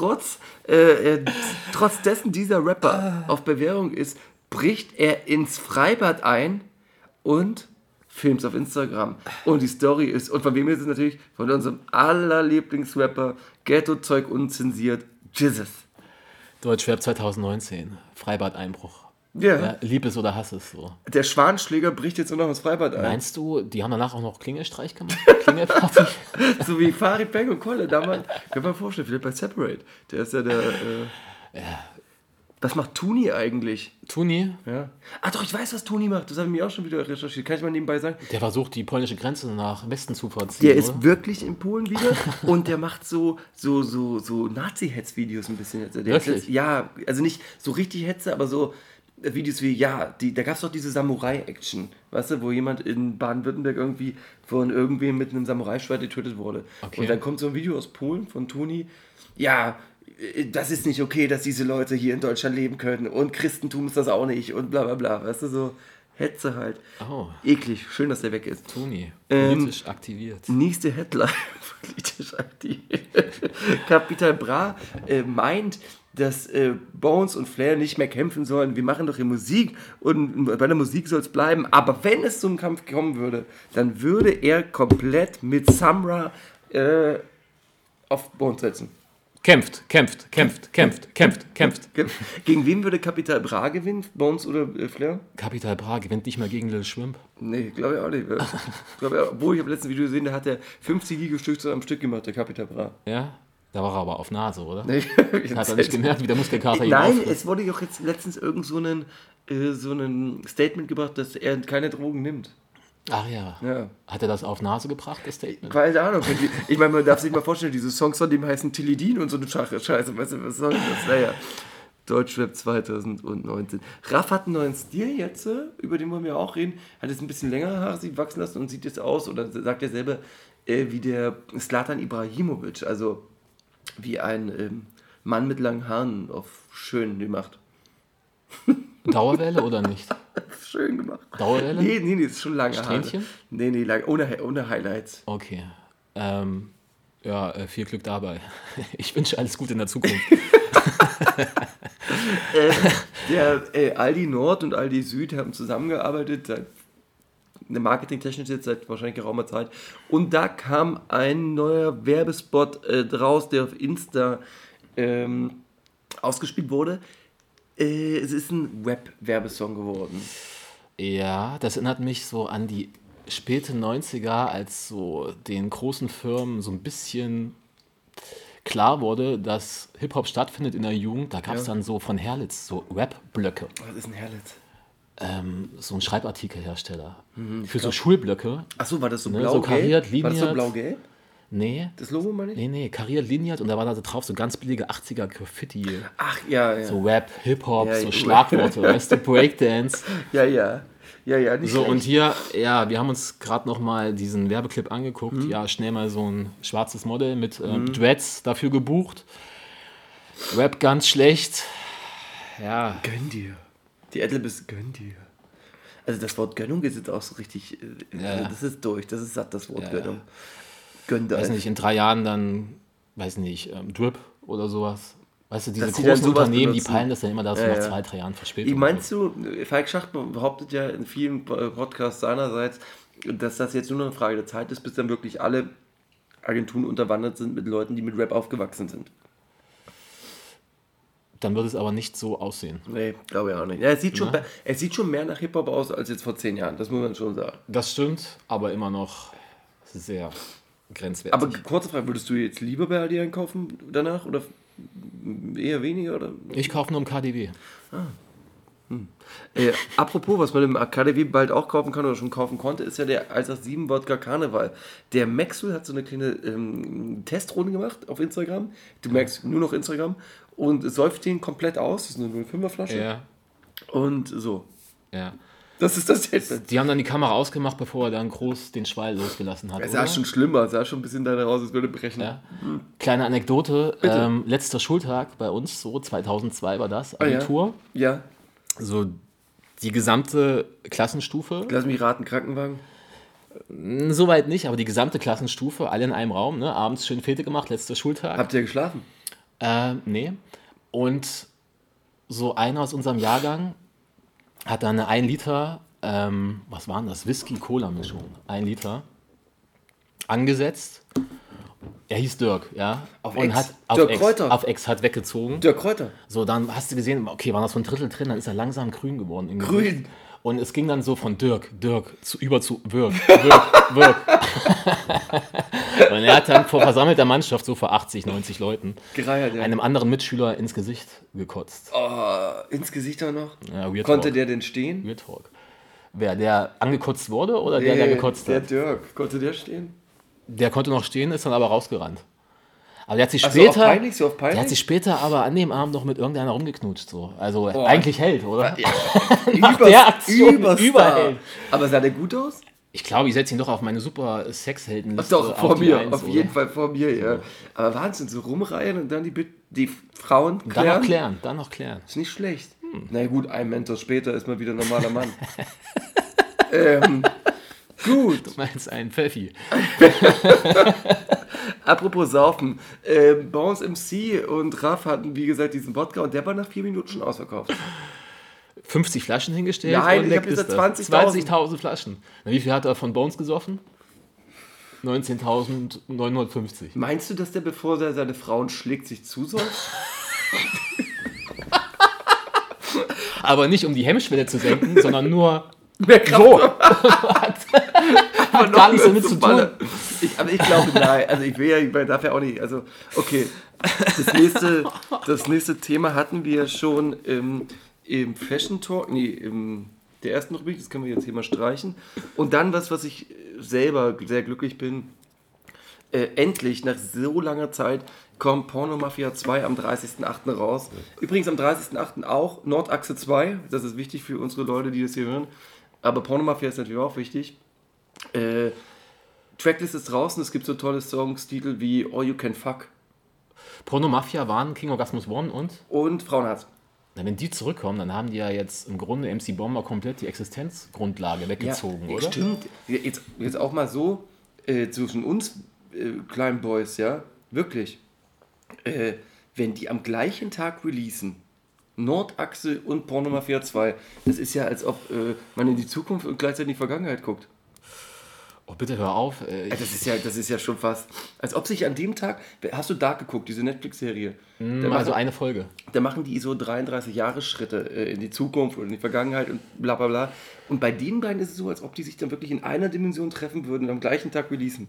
Trotz, äh, äh, trotz dessen dieser Rapper auf Bewährung ist, bricht er ins Freibad ein und filmt auf Instagram. Und die Story ist, und von wem ist es natürlich? Von unserem aller Lieblingsrapper, Ghetto-Zeug unzensiert, Jizzes. Deutschrap 2019. Freibad-Einbruch. Ja. Ja, lieb es oder hass es so. Der Schwanschläger bricht jetzt nur noch ins Freibad ein. Meinst du, die haben danach auch noch Klingelstreich gemacht? Klingelparty? So wie Farid Bang und Kolle damals. Kann man vorstellen, vielleicht bei Separate. Der ist ja der. Äh, Was macht Tuni eigentlich? Tuni, Ja. Ach doch, ich weiß, was Tuni macht. Das habe ich mir auch schon wieder recherchiert. Kann ich mal nebenbei sagen? der versucht, die polnische Grenze nach Westen zu verziehen. Der ist oder? wirklich in Polen wieder und der macht so, so, so, so Nazi-Hetz-Videos ein bisschen. Der Wirklich? Ist, ja, also nicht so richtig Hetze, aber so Videos wie, ja, die, da gab es doch diese Samurai-Action, weißt du, wo jemand in Baden-Württemberg irgendwie von irgendwem mit einem Samurai-Schwert getötet wurde. Okay. Und dann kommt so ein Video aus Polen von Tuni, ja, äh, das ist nicht okay, dass diese Leute hier in Deutschland leben können und Christentum ist das auch nicht und bla bla bla, weißt du, so Hetze halt. Oh. Eklig, schön, dass der weg ist. Tuni, Ähm, politisch aktiviert. Nächste Headline. Politisch aktiv. Capital Bra äh, meint, dass äh, Bones und Flair nicht mehr kämpfen sollen. Wir machen doch hier Musik und bei der Musik soll es bleiben. Aber wenn es zum Kampf kommen würde, dann würde er komplett mit Samra äh, auf Bones setzen. Kämpft, kämpft, kämpft, kämpft, kämpft, kämpft. Ge- Gegen wen würde Capital Bra gewinnen? Bones oder äh, Flair? Capital Bra gewinnt nicht mehr gegen Lil Schwimp. Nee, glaube ich auch nicht. glaub ich. Obwohl, ich habe letztes Video gesehen, da hat er 50 Liegestütze am Stück gemacht, der Capital Bra. Ja? Da war er aber auf Nase, oder? Nee, Hat er nicht gemerkt, wie der Muskelkater ihn Nein, auffrisst? es wurde doch jetzt letztens irgend so ein, äh, so Statement gebracht, dass er keine Drogen nimmt. Ach ja. Ja. Hat er das auf Nase gebracht, das Statement? Keine Ahnung. Ich meine, man darf sich mal vorstellen, diese Songs von dem heißen Tilidin und so eine Scheiße. Scheiße, weißt du, was soll das? Naja. Deutschrap 2019. Raff hat einen neuen Stil jetzt, äh, über den wollen wir auch reden. Hat jetzt ein bisschen länger Haare sich wachsen lassen und sieht jetzt aus, oder sagt er selber, äh, wie der Slatan Ibrahimovic. Also wie ein ähm, Mann mit langen Haaren auf schön gemacht. Dauerwelle oder nicht? Schön gemacht. Dauerwelle? Nee, nee, nee, ist schon lange Strähnchen? Haare. Nee, nee, lang, ohne, ohne Highlights. Okay. Ähm, ja, äh, viel Glück dabei. Ich wünsche alles Gute in der Zukunft. Der äh, Aldi Nord und Aldi Süd haben zusammengearbeitet, seit marketingtechnisch jetzt seit wahrscheinlich geraumer Zeit. Und da kam ein neuer Werbespot äh, draus, der auf Insta ähm, ausgespielt wurde. Äh, es ist ein Web-Werbesong geworden. Ja, das erinnert mich so an die späte 90er, als so den großen Firmen so ein bisschen klar wurde, dass Hip-Hop stattfindet in der Jugend. Da gab es Ja. dann so von Herlitz so Rap-Blöcke. Was ist ein Herlitz? Ähm, so ein Schreibartikelhersteller. Für so Schulblöcke. Achso, war das so Ne, blau so kariert, War das so liniert. blau-gelb? Nee, Das Logo meine ich? nee, nee, kariert, liniert und da war da drauf so ganz billige 80er Graffiti. Ach, ja, ja. So Rap, Hip-Hop, Ja, so ja. Schlagworte, weißt du, Breakdance. Ja, ja. Ja, ja, nicht So, schlecht. und hier, ja, wir haben uns gerade noch mal diesen Werbeclip angeguckt. Mhm. Ja, schnell mal so ein schwarzes Model mit ähm, Dreads dafür gebucht. Rap ganz schlecht. Ja, Gönn dir. Die Adlibis gönn dir. Also das Wort Gönnung ist jetzt auch so richtig, äh, Ja, also das ist durch, das ist satt, das Wort Ja, Gönnung. Gönn dir. weiß nicht, in drei Jahren dann, weiß nicht, ähm, Drip oder sowas. Weißt du, diese Dass die großen Unternehmen, die benutzen. peilen das dann immer, dass Ja, nach zwei, drei Jahren Verspätung. Wie meinst du, Falk Schacht behauptet ja in vielen Podcasts seinerseits, dass das jetzt nur noch eine Frage der Zeit ist, bis dann wirklich alle Agenturen unterwandert sind mit Leuten, die mit Rap aufgewachsen sind. Dann wird es aber nicht so aussehen. Nee, glaube ich auch nicht. Ja, es, sieht schon, es sieht schon mehr nach Hip-Hop aus als jetzt vor zehn Jahren, das muss man schon sagen. Das stimmt, aber immer noch sehr grenzwertig. Aber kurze Frage, würdest du jetzt lieber bei Aldi einkaufen danach oder eher weniger? Oder? ich kaufe nur im KDW. Äh, apropos, was man im KDW bald auch kaufen kann oder schon kaufen konnte, ist ja der 187 Wodka Karneval. Der Maxwell hat so eine kleine ähm, Testrunde gemacht auf Instagram. Du merkst nur noch Instagram und säuft den komplett aus. Das ist eine 05er Flasche. Ja, Und so. ja. Das ist das jetzt. Die haben dann die Kamera ausgemacht, bevor er dann groß den Schwall losgelassen hat. Es sah oder? schon schlimmer, es sah schon ein bisschen danach aus, als würde brechen. Ja. Kleine Anekdote, ähm, letzter Schultag bei uns, so 2002 war das, Ah, ja. Abitur. ja. So die gesamte Klassenstufe, Lass mich raten, Krankenwagen. soweit nicht, aber die gesamte Klassenstufe, alle in einem Raum, ne? abends schön Fete gemacht, letzter Schultag. Habt ihr geschlafen? Äh, nee. Und so einer aus unserem Jahrgang hat dann eine 1 Liter, ähm, was waren das? Whisky-Cola-Mischung. 1 Liter. Angesetzt. Er hieß Dirk, ja. Auf und Ex? hat auf Dirk Ex, Kräuter? auf Ex hat weggezogen. Der Kräuter. So, dann hast du gesehen, okay, war das so ein Drittel drin, dann ist er langsam grün geworden. Grün? Und es ging dann so von Dirk, Dirk, zu, über zu Wirk, Wirk, Wirk. und er hat dann vor versammelter Mannschaft, so vor 80, 90 Leuten, Gereiert, ja. einem anderen Mitschüler ins Gesicht gekotzt. Oh, ins Gesicht auch noch. Ja, Konnte Talk. der denn stehen? Weird Talk. Wer, der angekotzt wurde oder der, der Nee, gekotzt der hat? Dirk. Konnte der stehen? Der konnte noch stehen, ist dann aber rausgerannt. Aber der hat sich so auf später, peinlich, so auf peinlich? der hat sich später aber an dem Abend noch mit irgendeiner rumgeknutscht. So. Also eigentlich hält, oder? Nach Übers- der Aktion Überstar. Aber sah der gut aus? Ich glaube, ich setze ihn doch auf meine super Sexheldenliste. Doch, vor mir, Eins, auf oder? jeden Fall vor mir, ja. Aber Wahnsinn, so rumreihen und dann die, die Frauen Dann klären. noch klären, dann noch klären. Ist nicht schlecht. Na gut, ein Mentor später ist man wieder ein normaler Mann. ähm, gut, Du meinst einen Pfeffi. apropos Saufen. Ähm, Bones MC und Raff hatten, wie gesagt, diesen Wodka und der war nach vier Minuten schon ausverkauft. 50 Flaschen hingestellt Nein, und ich weg hab ist gesagt das. 20.000. 20.000 Flaschen. Na, wie viel hat er von Bones gesoffen? 19.950. Meinst du, dass der, bevor er seine Frauen schlägt, sich zusäuft? Aber nicht um die Hemmschwelle zu senken, sondern nur Mehr Kraft so. hat, gar nichts damit zu tun. Ich, aber ich glaube, nein. Also ich will ja, man darf ja auch nicht. Also, okay. Das nächste, das nächste Thema hatten wir schon im, im Fashion Talk, nee, im der ersten Rubrik, das können wir jetzt hier mal streichen. Und dann was, was ich selber sehr glücklich bin. Äh, endlich, nach so langer Zeit, kommt Porno Mafia 2 am 30.08. raus. Übrigens am 30.08. auch Nordachse 2. Das ist wichtig für unsere Leute, die das hier hören. Aber Porno Mafia ist natürlich auch wichtig. Äh, Tracklist ist draußen, es gibt so tolle Songs, Titel wie All You Can Fuck Porno Mafia waren King Orgasmus One und und Frauenherz. na, wenn die zurückkommen, dann haben die ja jetzt im Grunde MC Bomber komplett die Existenzgrundlage weggezogen, oder? Stimmt. Jetzt, jetzt auch mal so äh, zwischen uns äh, kleinen Boys, ja, wirklich. Äh, wenn die am gleichen Tag releasen, Nordachse und Porno Mafia 2, das ist ja, als ob äh, man in die Zukunft und gleichzeitig in die Vergangenheit guckt. Oh, bitte hör auf. Äh, Das ist ja, das ist ja schon fast, als ob sich an dem Tag, hast du Dark geguckt, diese Netflix-Serie? Da also machen- eine Folge. da machen die so 33 Jahresschritte äh, in die Zukunft oder in die Vergangenheit und bla bla bla. Und bei den beiden ist es so, als ob die sich dann wirklich in einer Dimension treffen würden und am gleichen Tag releasen.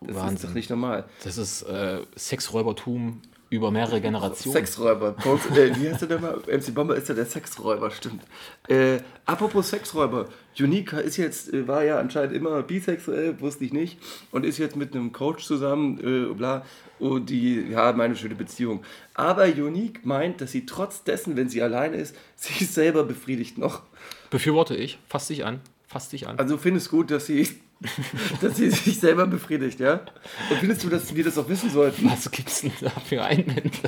Das ist Wahnsinn. doch nicht normal. Das ist äh, Sexräubertum über mehrere Generationen. Sexräuber. Äh, wie heißt der denn mal? MC Bomber ist ja der Sexräuber, stimmt. Äh, apropos Sexräuber. Unique ist jetzt, äh, war ja anscheinend immer bisexuell, wusste ich nicht. Und ist jetzt mit einem Coach zusammen, äh, bla. Und die haben eine schöne Beziehung. Aber Unique meint, dass sie trotz dessen, wenn sie alleine ist, sich selber befriedigt noch. Befürworte ich. Fass dich an. Fass dich an. Also findest gut, dass sie, dass sie sich selber befriedigt, ja? Und findest du, dass wir das auch wissen sollten? Was gibt's denn da für Einwände?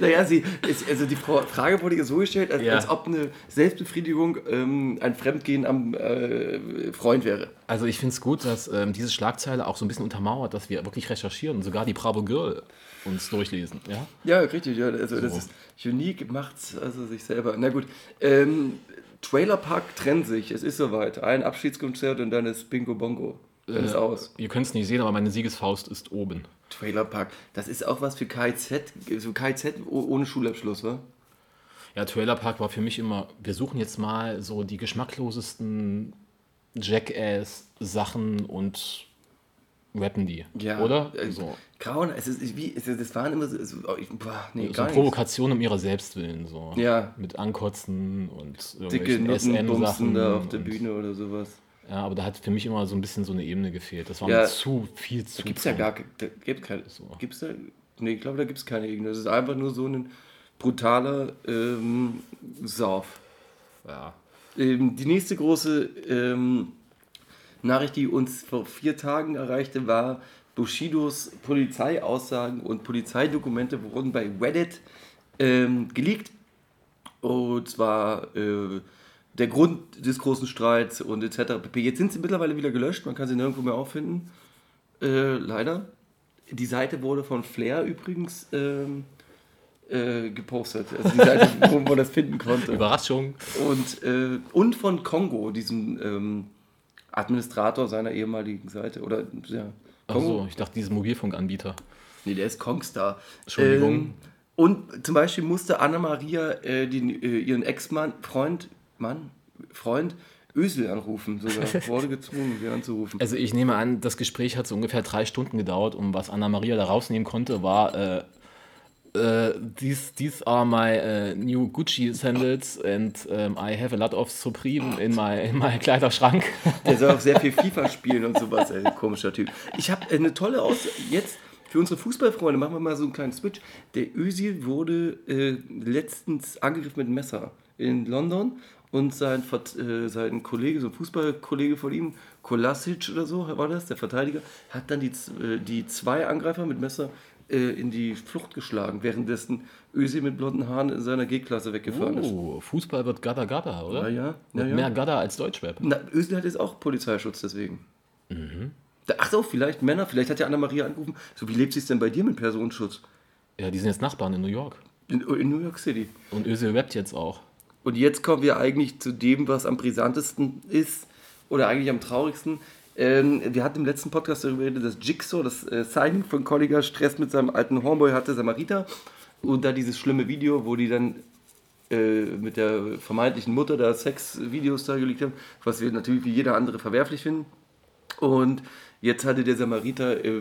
Naja, sie, ist, also die Fra- Frage wurde ihr so gestellt, als, Ja. als ob eine Selbstbefriedigung ähm, ein Fremdgehen am äh, Freund wäre. Also ich finde es gut, dass ähm, diese Schlagzeile auch so ein bisschen untermauert, dass wir wirklich recherchieren und sogar die Bravo Girl uns durchlesen. Ja? Ja, richtig, ja. Also das So. ist unique, macht's also sich selber. Na gut. Ähm, Trailer Park trennt sich, es ist soweit. Ein Abschiedskonzert und dann ist Bingo Bongo. Dann ist aus. Ihr könnt es nicht sehen, aber meine Siegesfaust ist oben. Trailer Park. Das ist auch was für KIZ, so KIZ oh- ohne Schulabschluss, wa? Ja, Trailer Park war für mich immer, wir suchen jetzt mal so die geschmacklosesten Jackass-Sachen und rappen die. Oder? Äh, so. Grauen, es ist wie, es ist, das waren immer so, so oh, ich, boah, nee, so gar nichts. Provokation um ihrer Selbstwillen. So. Ja. Mit Ankotzen und Dicke SN-Sachen. da auf der Bühne oder sowas. Ja, aber da hat für mich immer so ein bisschen so eine Ebene gefehlt. Das war Ja. zu viel zu. Gibt's ja gar da gibt's keine. So. Gibt's da? Nee, ich glaube, da gibt's keine Ebene. Das ist einfach nur so ein brutaler ähm, Sauf. Ja. Ähm, die nächste große ähm, Nachricht, die uns vor vier Tagen erreichte, war Bushidos Polizeiaussagen und Polizeidokumente wurden bei Reddit ähm, geleakt. Und zwar äh, der Grund des großen Streits und etc. pp. Jetzt sind sie mittlerweile wieder gelöscht, man kann sie nirgendwo mehr auffinden. Äh, leider. Die Seite wurde von Flair übrigens ähm, äh, gepostet. Also die Seite, wo man das finden konnte. Überraschung. Und, äh, und von Kongo, diesem ähm, Administrator seiner ehemaligen Seite. Oder ja, Achso, ich dachte, dieses Mobilfunkanbieter. Nee, der ist Kongstar. Entschuldigung. Ähm, und zum Beispiel musste Anna-Maria äh, den, äh, ihren Ex-Mann, Freund, Mann, Freund, Ösel anrufen. Sogar wurde gezwungen, sie anzurufen. Also ich nehme an, das Gespräch hat so ungefähr drei Stunden gedauert und was Anna-Maria da rausnehmen konnte, war äh, äh, these, these are my äh, new Gucci sandals and ähm, I have a lot of Supreme in my, in my Kleiderschrank. Der soll auch sehr viel FIFA spielen und sowas, ey, komischer Typ. Ich habe eine tolle Aus... Jetzt für unsere Fußballfreunde machen wir mal so einen kleinen Switch. Der Özil wurde äh, letztens angegriffen mit Messer in London und sein, äh, sein Kollege, so ein Fußballkollege von ihm, Kolasic oder so war das, der Verteidiger, hat dann die, äh, die zwei Angreifer mit Messer äh, in die Flucht geschlagen, währenddessen Özil mit blonden Haaren in seiner G-Klasse weggefahren ist. Oh, Fußball wird Gada Gada, oder? Ja, ja, Mit ja. Mehr Gada als Deutschrap. Na, Özil hat jetzt auch Polizeischutz deswegen. Da- Ach so, vielleicht Männer, vielleicht hat ja Anna-Maria angerufen. So, wie lebt sie es denn bei dir mit Personenschutz? Ja, die sind jetzt Nachbarn in New York. In, in New York City. Und Özil rappt jetzt auch. Und jetzt kommen wir eigentlich zu dem, was am brisantesten ist oder eigentlich am traurigsten. Ähm, wir hatten im letzten Podcast darüber geredet, dass Jigsaw das äh, Signing von Colliger Stress mit seinem alten Homeboy hatte, Samarita. Und da dieses schlimme Video, wo die dann äh, mit der vermeintlichen Mutter da Sexvideos da gelegt haben, was wir natürlich wie jeder andere verwerflich finden. Und jetzt hatte der Samariter äh,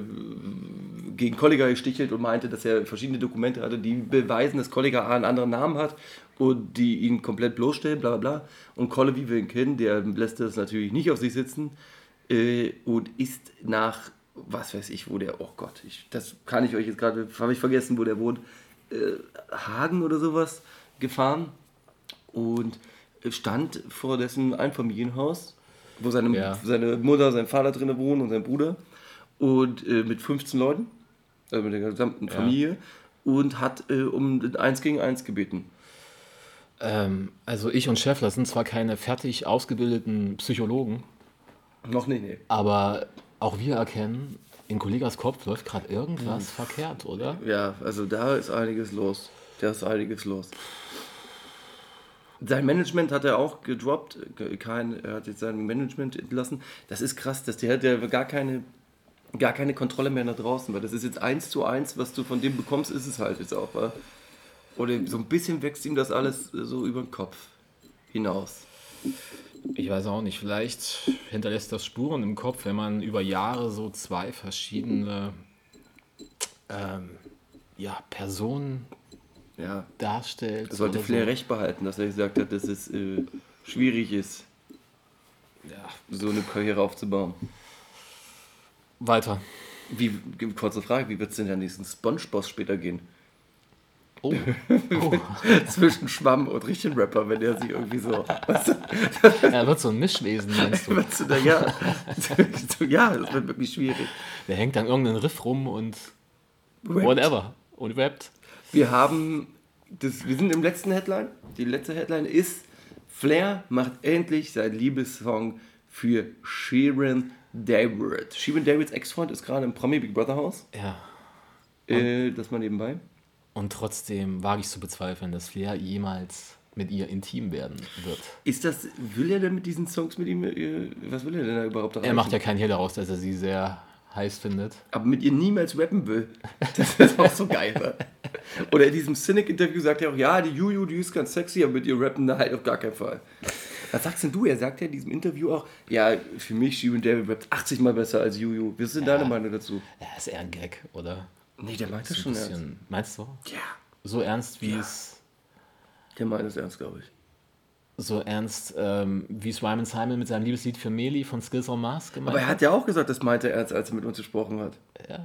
gegen Kollega gestichelt und meinte, dass er verschiedene Dokumente hatte, die beweisen, dass Kollega A einen anderen Namen hat und die ihn komplett bloßstellen, bla bla bla. Und Kolle, wie wir ihn kennen, der lässt das natürlich nicht auf sich sitzen äh, und ist nach, was weiß ich, wo der, oh Gott, ich, das kann ich euch jetzt gerade, habe ich vergessen, wo der wohnt, äh, Hagen oder sowas gefahren und stand vor dessen Einfamilienhaus, wo seine, Ja. seine Mutter, sein Vater drin wohnen und sein Bruder und äh, mit 15 Leuten, also mit der gesamten Familie und hat äh, um ein 1 gegen 1 gebeten. Ähm, also ich und Scheffler sind zwar keine fertig ausgebildeten Psychologen, Noch nicht, nee. aber auch wir erkennen, in Kollegas Kopf läuft gerade irgendwas verkehrt, oder? Ja, also da ist einiges los. Da ist einiges los. Sein Management hat er auch gedroppt. Kein, er hat jetzt sein Management entlassen. Das ist krass, dass der hat ja gar keine, gar keine Kontrolle mehr nach draußen, weil das ist jetzt eins zu eins, was du von dem bekommst, ist es halt jetzt auch. wa? Oder so ein bisschen wächst ihm das alles so über den Kopf hinaus. Ich weiß auch nicht, vielleicht hinterlässt das Spuren im Kopf, wenn man über Jahre so zwei verschiedene ähm, ja, Personen Ja, darstellt. das sollte Flair so. recht behalten, dass er gesagt hat, dass es äh, schwierig ist, Ja, so eine Karriere aufzubauen. weiter. Wie, kurze Frage, wie wird es denn der nächsten Spongeboss später gehen? Oh, oh. Zwischen Schwamm und richtigen Rapper, wenn der sich irgendwie so. Weißt du, er wird so ein Mischwesen, meinst du? weißt du, da, ja, ja, das wird wirklich schwierig. Der hängt an irgendeinem Riff rum und Rappt. whatever. Und rappt. Wir haben, das, wir sind im letzten Headline. Die letzte Headline ist: Flair macht endlich seinen Liebessong für Sharon David. Sharon Davids Ex-Freund ist gerade im Promi Big Brother Haus. Ja. Äh, das mal nebenbei. Und trotzdem wage ich zu bezweifeln, dass Flair jemals mit ihr intim werden wird. Ist das, will er denn mit diesen Songs mit ihm, äh, was will er denn da überhaupt erreichen? Er macht ja keinen Hehl daraus, dass er sie sehr heiß findet. aber mit ihr niemals rappen will. Das ist auch so geil. Oder in diesem Cynic-Interview sagt er auch, ja, die Juju, die ist ganz sexy, aber mit ihr rappen, na, halt auf gar keinen Fall. Was sagst denn du? Er sagt ja in diesem Interview auch, ja, für mich, Shirin David rappt 80 Mal besser als Juju. Was ist denn deine Meinung dazu? Ja, ist eher ein Gag, oder? Nee, der meint das Ein schon ernst. bisschen, meinst du? Ja, So ernst, wie es der meint es ernst, glaube ich. so ernst, ähm, wie es Ryman Simon mit seinem Liebeslied für Meli von Skills on Mars gemeint Aber er hat ja auch gesagt, das meinte er ernst, als er mit uns gesprochen hat. Ja.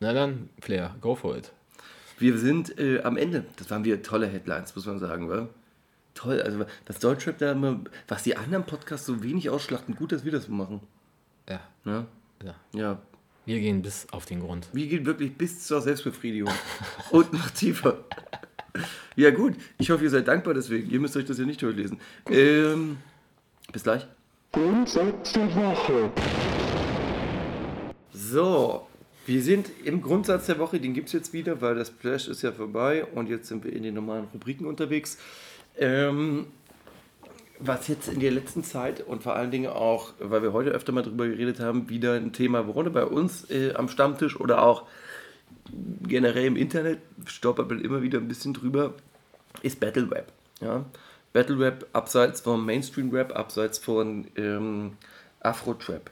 Na dann, Flair, go for it. Wir sind äh, am Ende. Das waren wieder tolle Headlines, muss man sagen, wa? Toll. Also, das Deutschrap da immer, was die anderen Podcasts so wenig ausschlachten, gut, dass wir das so machen. Ja. Ne? ja. Ja. Wir gehen bis auf den Grund. Wir gehen wirklich bis zur Selbstbefriedigung. Und noch tiefer. Ja, gut. Ich hoffe, ihr seid dankbar deswegen. Ihr müsst euch das ja nicht durchlesen. Ähm, bis gleich. Grundsatz der Woche. So, wir sind im Grundsatz der Woche, den gibt es jetzt wieder, weil das Splash ist ja vorbei und jetzt sind wir in den normalen Rubriken unterwegs. Ähm, was jetzt in der letzten Zeit und vor allen Dingen auch, weil wir heute öfter mal drüber geredet haben, wieder ein Thema, worum bei uns äh, am Stammtisch oder auch generell im Internet, stolpert man immer wieder ein bisschen drüber, ist Battle Rap. Ja? Battle Rap abseits vom Mainstream Rap, abseits von ähm, Afro Trap.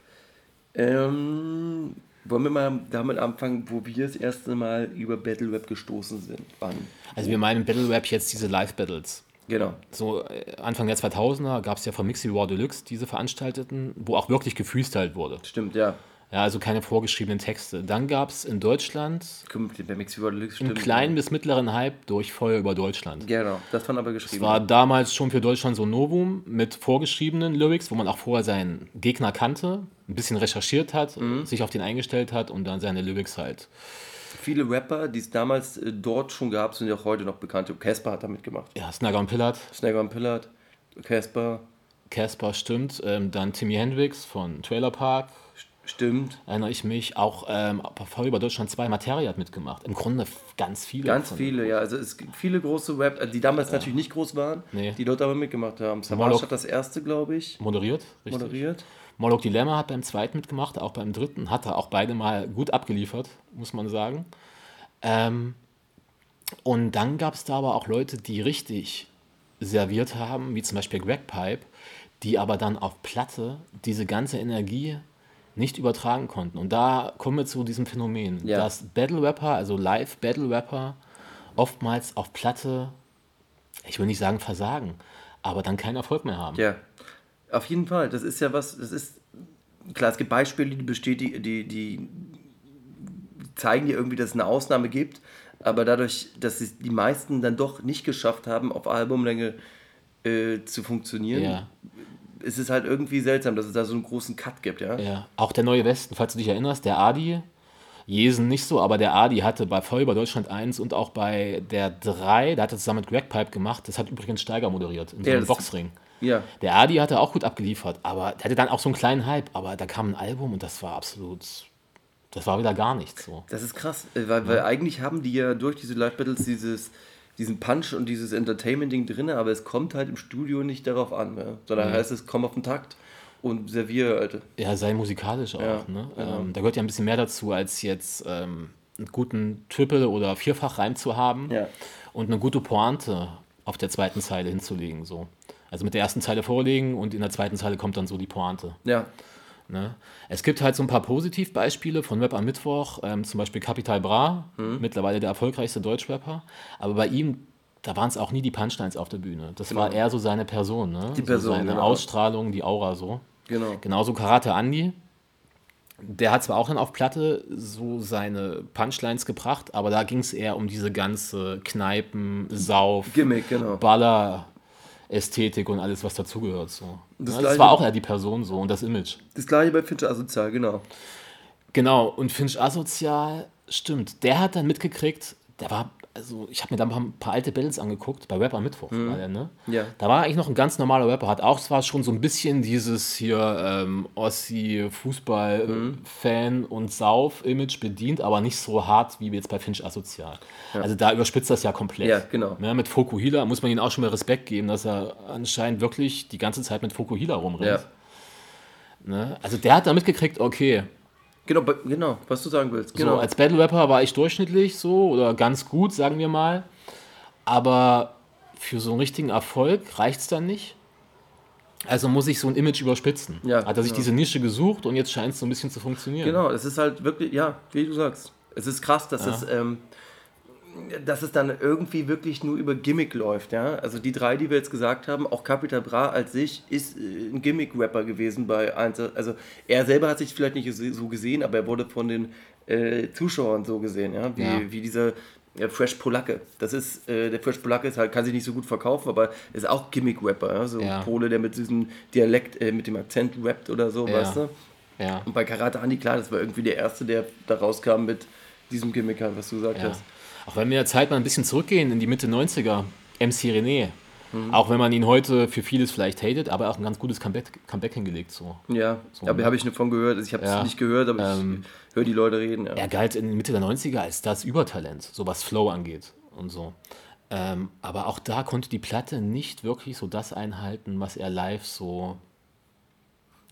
Ähm, wollen wir mal damit anfangen, wo wir das erste Mal über Battle Rap gestoßen sind? Wann? Also wir meinen Battle Rap jetzt diese Live-Battles. Genau. So äh, Anfang der 2000er gab es ja von Mixi War Deluxe diese veranstalteten, wo auch wirklich gefreestylt wurde. Stimmt, ja. Ja, also keine vorgeschriebenen Texte. Dann gab es in Deutschland einen kleinen bis mittleren Hype durch Feuer über Deutschland. Genau, das fand aber Es geschrieben. war damals schon für Deutschland so ein Novum mit vorgeschriebenen Lyrics, wo man auch vorher seinen Gegner kannte, ein bisschen recherchiert hat, sich auf den eingestellt hat und dann seine Lyrics halt. Viele Rapper, die es damals äh, dort schon gab, sind ja auch heute noch bekannt. Casper hat da mitgemacht. Ja, Snagger und Pillard, Snagger und Pillard, Casper, Casper stimmt, ähm, dann Timmy Hendrix von Trailer Park, stimmt. erinnere ich mich, auch ähm, Feuer über Deutschland 2 Materie hat mitgemacht. Im Grunde ganz viele. Ganz viele, ja. Also es gibt viele große Rap, äh, die damals natürlich nicht groß waren, Nee. die dort aber mitgemacht haben. Savage hat das erste, glaube ich, Moderiert, richtig. moderiert. Moloch Dilemma hat beim zweiten mitgemacht, auch beim dritten, hat er auch beide mal gut abgeliefert, muss man sagen. Ähm, und dann gab es da aber auch Leute, die richtig serviert haben, wie zum Beispiel Greg Pipe, die aber dann auf Platte diese ganze Energie nicht übertragen konnten. Und da kommen wir zu diesem Phänomen, Ja. dass Battle Rapper, also Live Battle Rapper, oftmals auf Platte, ich will nicht sagen versagen, aber dann keinen Erfolg mehr haben. Ja, auf jeden Fall. Das ist ja was, das ist, klar, es gibt Beispiele, die bestätigen, die, die zeigen dir irgendwie, dass es eine Ausnahme gibt, aber dadurch, dass es die meisten dann doch nicht geschafft haben, auf Albumlänge äh, zu funktionieren, Ja. ist es halt irgendwie seltsam, dass es da so einen großen Cut gibt, ja? Ja, auch der Neue Westen, falls du dich erinnerst, der Adi, Jesen nicht so, aber der Adi hatte bei Voll über Deutschland 1 und auch bei der 3, da hat er zusammen mit Greg Pipe gemacht, das hat übrigens Steiger moderiert, in so Ja, einem Boxring. Ja, Der Adi hatte auch gut abgeliefert, aber der hatte dann auch so einen kleinen Hype, aber da kam ein Album und das war absolut, das war wieder gar nichts so. das ist krass, äh, weil, weil eigentlich haben die ja durch diese Live-Battles dieses, diesen Punch und dieses Entertainment-Ding drin, aber es kommt halt im Studio nicht darauf an, ja? sondern heißt es, komm auf den Takt und serviere, Alter. Ja, sei musikalisch auch. Ja, ne? genau. ähm, da gehört ja ein bisschen mehr dazu, als jetzt ähm, einen guten Triple- oder Vierfachreim zu haben Ja. und eine gute Pointe auf der zweiten Zeile hinzulegen. So. Also mit der ersten Zeile vorlegen und in der zweiten Zeile kommt dann so die Pointe. Ja, Ne? Es gibt halt so ein paar Positivbeispiele von Rap am Mittwoch, ähm, zum Beispiel Capital Bra, Mhm. mittlerweile der erfolgreichste Deutschrapper. Aber bei ihm, da waren es auch nie die Punchlines auf der Bühne. Das war eher so seine Person, ne? Genau. Die Person, so seine genau. Ausstrahlung, die Aura so. genau. Genauso Karate Andy. Der hat zwar auch dann auf Platte so seine Punchlines gebracht, aber da ging es eher um diese ganze Kneipen, Sauf, Gimmick, genau. Baller, Ästhetik und alles, was dazugehört. So. Das Das, Gleiche- war auch eher die Person so und das Image. Das gleiche bei Fincher Asozial, genau. Genau, und Finch Asozial, stimmt, der hat dann mitgekriegt, der war, also ich habe mir da ein paar alte Battles angeguckt, bei Rapper Mittwoch war der, ne? Ja. Da war eigentlich noch ein ganz normaler Rapper, hat auch zwar schon so ein bisschen dieses hier ähm, Ossi-Fußball-Fan und Sauf-Image bedient, aber nicht so hart wie jetzt bei Finch Asozial. Also da überspitzt das ja komplett. Ja, genau. Ja, mit Fokuhila muss man ihm auch schon mal Respekt geben, dass er anscheinend wirklich die ganze Zeit mit Fokuhila rumrennt. Ja. Ne? Also der hat da mitgekriegt, okay, Genau, genau, was du sagen willst. Genau. So, als Battle Rapper war ich durchschnittlich so oder ganz gut, sagen wir mal. Aber für so einen richtigen Erfolg reicht es dann nicht. Also muss ich so ein Image überspitzen. Ja, Hat er sich genau. diese Nische gesucht und jetzt scheint es so ein bisschen zu funktionieren. Genau, es ist halt wirklich, ja, wie du sagst. Es ist krass, dass es, ähm, dass es dann irgendwie wirklich nur über Gimmick läuft, ja. Also die drei, die wir jetzt gesagt haben, auch Capital Bra als sich ist äh, ein Gimmick-Rapper gewesen bei Einzel. Also er selber hat sich vielleicht nicht so gesehen, aber er wurde von den äh, Zuschauern so gesehen, ja. Wie, Ja. wie dieser ja, Fresh Polacke. Das ist, äh, der Fresh Polacke ist halt, kann sich nicht so gut verkaufen, aber ist auch Gimmick-Rapper, ja? so Ja. Pole, der mit diesem Dialekt, äh, mit dem Akzent rappt oder so, Ja. weißt du? Ja. Und bei Karate Andi, klar, das war irgendwie der Erste, der da rauskam mit diesem Gimmick, halt, was du gesagt hast. Auch wenn wir der Zeit mal ein bisschen zurückgehen in die Mitte 90er, MC René. Mhm. Auch wenn man ihn heute für vieles vielleicht hatet, aber auch ein ganz gutes Comeback, Comeback hingelegt. So. Ja, aber habe ich davon gehört. Also Ich habe es Ja. nicht gehört, aber Ähm, ich höre die Leute reden. Ja. Er galt in Mitte der 90er als das Übertalent, so was Flow angeht und so. Ähm, aber auch da konnte die Platte nicht wirklich so das einhalten, was er live so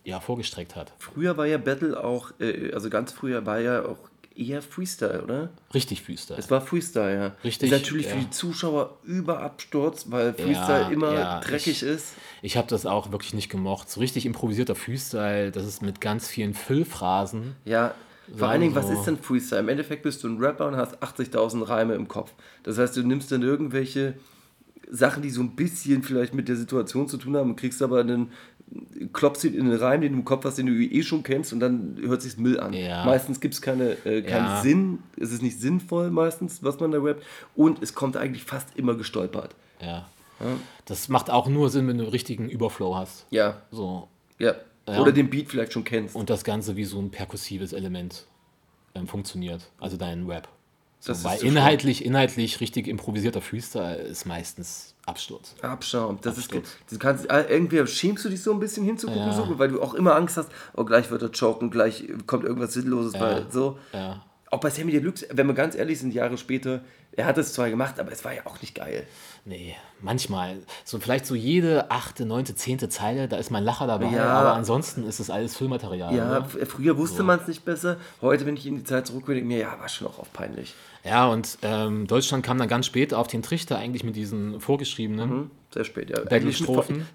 ja, vorgestreckt hat. Früher war ja Battle auch, äh, also ganz früher war ja auch eher Freestyle, oder? Richtig Freestyle. Es war Freestyle, ja. Richtig, Ist natürlich ja. für die Zuschauer überabsturz, weil Freestyle Ja, immer ja, dreckig ich- ist. Ich habe das auch wirklich nicht gemocht. So richtig improvisierter Freestyle, das ist mit ganz vielen Füllphrasen. Ja, vor allen Dingen, was ist denn Freestyle? Im Endeffekt bist du ein Rapper und hast 80.000 Reime im Kopf. Das heißt, du nimmst dann irgendwelche Sachen, die so ein bisschen vielleicht mit der Situation zu tun haben und kriegst aber einen, klopfst ihn in den Reim, den du im Kopf hast, den du eh schon kennst und dann hört sich Müll an. Ja. Meistens gibt es keine, äh, keinen Ja. Sinn, es ist nicht sinnvoll meistens, was man da rappt und es kommt eigentlich fast immer gestolpert. Ja. Das macht auch nur Sinn, wenn du einen richtigen Überflow hast. Ja, So. ja. Ja. Oder den Beat vielleicht schon kennst. Und das Ganze wie so ein perkussives Element ähm, funktioniert. Also dein Rap. So, weil so inhaltlich, inhaltlich richtig improvisierter Freestyle ist meistens Absturz. Abschaum. Das ist, Absturz. du kannst, äh, irgendwie schämst du dich so ein bisschen hinzugucken, Ja. so, weil du auch immer Angst hast, oh, gleich wird er choken, gleich kommt irgendwas Sinnloses, weil so. Ja. Auch bei Sammy Deluxe, wenn wir ganz ehrlich sind, Jahre später, er hat es zwar gemacht, aber es war ja auch nicht geil. Nee, manchmal. So vielleicht so jede achte, neunte, zehnte Zeile, da ist mein Lacher dabei, Ja. aber ansonsten ist es alles Füllmaterial. Ja, ne? f- früher wusste man es nicht besser. Heute, wenn ich in die Zeit zurückgehe, denke mir, ja, war schon auch oft peinlich. ja, und ähm, Deutschland kam dann ganz spät auf den Trichter eigentlich mit diesen vorgeschriebenen. Hm? Sehr spät, ja. Eigentlich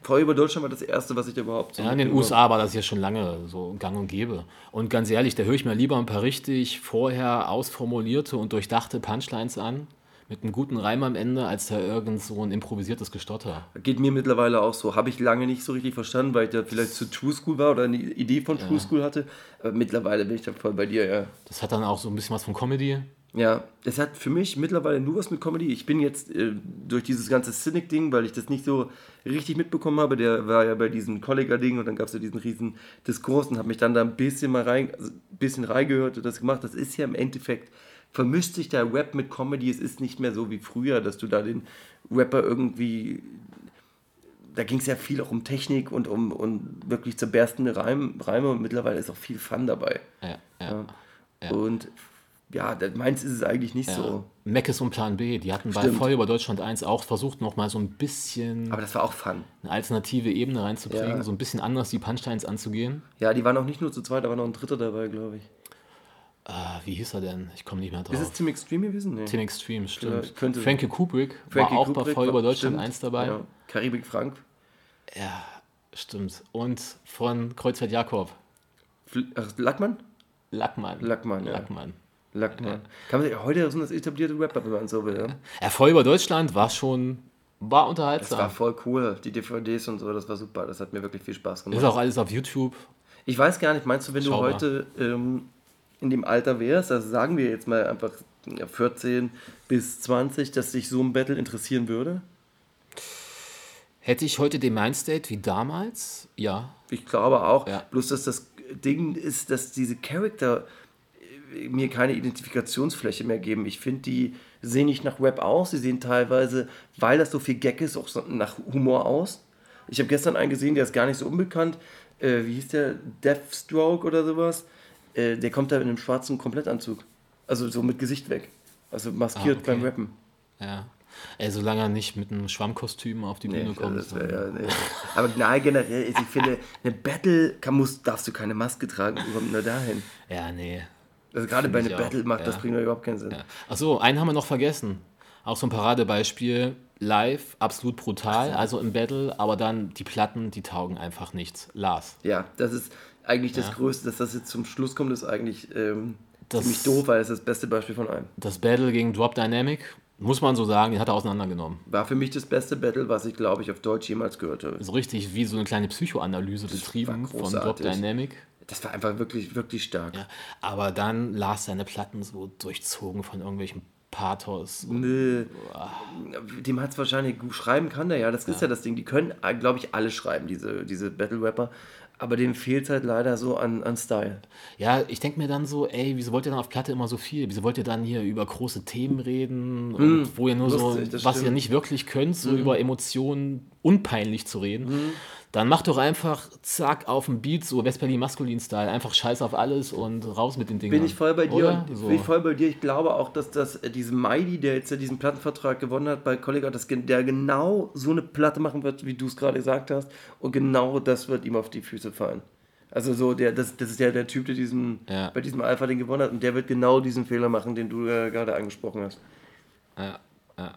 Frau über Deutschland war das erste, was ich überhaupt so. Ja, in den USA war das ja schon lange so gang und gäbe. Und ganz ehrlich, da höre ich mir lieber ein paar richtig vorher ausformulierte und durchdachte Punchlines an, mit einem guten Reim am Ende, als da irgend so ein improvisiertes Gestotter. Geht mir mittlerweile auch so. Habe ich lange nicht so richtig verstanden, weil ich da vielleicht zu True School war oder eine Idee von True School hatte. Aber mittlerweile bin ich da voll bei dir, ja. Das hat dann auch so ein bisschen was von Comedy. Ja, es hat für mich mittlerweile nur was mit Comedy. Ich bin jetzt äh, durch dieses ganze Cynic-Ding, weil ich das nicht so richtig mitbekommen habe, der war ja bei diesem Kollega-Ding und dann gab es ja diesen riesen Diskurs und habe mich dann da ein bisschen mal rein, also ein bisschen reingehört und das gemacht. Das ist ja im Endeffekt, vermischt sich der Rap mit Comedy. Es ist nicht mehr so wie früher, dass du da den Rapper irgendwie da ging es ja viel auch um Technik und um, um wirklich zerberstende Reim, Reime und mittlerweile ist auch viel Fun dabei. Ja, ja. Ja. Und ja, meins ist es eigentlich nicht ja. so. Meckes und Plan B, die hatten bei Stimmt. Voll über Deutschland 1 auch versucht, nochmal so ein bisschen Aber das war auch Fun. eine alternative Ebene reinzukriegen, Ja. so ein bisschen anders die Punchlines anzugehen. Ja, die waren auch nicht nur zu zweit, da war noch ein dritter dabei, glaube ich. Ah, wie hieß er denn? Ich komme nicht mehr drauf. Ist es Tim Extreme gewesen? Nee. Tim Extreme, stimmt. Ja, Frankie Kubrick Frankie war auch Kubrick bei Voll über Deutschland stimmt. 1 dabei. Ja. Karibik Frank. Ja, stimmt. Und von Kreuzfeld Jakob. Ach, Lackmann? Lackmann. Lackmann, ja. Lackmann. Lackmann. Kann man, heute sind das etablierte Rapper, wenn man so will. Ja? Ja, Voll über Deutschland war schon, war Das unterhaltsam. war voll cool. Die DVDs und so, das war super. Das hat mir wirklich viel Spaß gemacht. ist auch alles auf YouTube. Ich weiß gar nicht, meinst du, wenn Schaubar. du heute ähm, in dem Alter wärst, also sagen wir jetzt mal einfach ja, 14 bis 20, dass dich so ein Battle interessieren würde? Hätte ich heute den Mindstate wie damals? Ja. Ich glaube auch. Ja. Bloß, dass das Ding ist, dass diese Charakter äh, mir keine Identifikationsfläche mehr geben. Ich finde, die sehen nicht nach Rap aus. Sie sehen teilweise, weil das so viel Gag ist, auch so nach Humor aus. Ich habe gestern einen gesehen, der ist gar nicht so unbekannt. Äh, wie hieß der? Deathstroke oder sowas. Äh, der kommt da in einem schwarzen Komplettanzug. Also so mit Gesicht weg. Also maskiert Ah, okay. beim Rappen. Ja. Ey, solange er nicht mit einem Schwammkostüm auf die Bühne Nee, kommt. das wär, ja, nee. Aber nein, generell, ich finde, eine Battle kann, muss, darfst du keine Maske tragen, überhaupt nur dahin. ja, nee. Also gerade bei einer ich auch, Battle macht das ja. bringt doch überhaupt keinen Sinn. Ja. Achso, einen haben wir noch vergessen. Auch so ein Paradebeispiel. Live, absolut brutal, also im Battle, aber dann die Platten, die taugen einfach nichts. Lars. Ja, das ist eigentlich das Ja. Größte, dass das jetzt zum Schluss kommt, ist eigentlich ähm, Das- ziemlich doof, weil es ist das beste Beispiel von allem. Das Battle gegen Drop Dynamic, muss man so sagen, den hat er auseinandergenommen. War für mich das beste Battle, was ich, glaube ich, auf Deutsch jemals gehört habe. So richtig wie so eine kleine Psychoanalyse betrieben von Drop. Dynamic. Das war einfach wirklich, wirklich stark. Ja, aber dann las seine Platten so durchzogen von irgendwelchen Pathos. Nö. Dem hat es wahrscheinlich gut schreiben kann der ja. Das ist ja das Ding. Die können, glaube ich, alle schreiben, diese, diese Battle-Rapper. Aber denen fehlt halt leider so an, an Style. Ja, ich denke mir dann so, ey, wieso wollt ihr dann auf Platte immer so viel? Wieso wollt ihr dann hier über große Themen reden? Und wo ihr nur lustig, so, was ihr stimmt. nicht wirklich könnt, so über Emotionen unpeinlich zu reden. Dann macht doch einfach, zack, auf dem Beat, so Westberlin Maskulin-Style, einfach scheiß auf alles und raus mit den Dingen. Bin ich voll bei dir. Oder? Und So. Bin ich voll bei dir. Ich glaube auch, dass das äh, diesen Maidi, der jetzt ja diesen Plattenvertrag gewonnen hat bei Kollega, dass der genau so eine Platte machen wird, wie du es gerade gesagt hast. Und genau das wird ihm auf die Füße fallen. Also so, der, das, das ist ja der Typ, der diesen, Ja. bei diesem Alpha den gewonnen hat. Und der wird genau diesen Fehler machen, den du äh, gerade angesprochen hast. Ja, ja.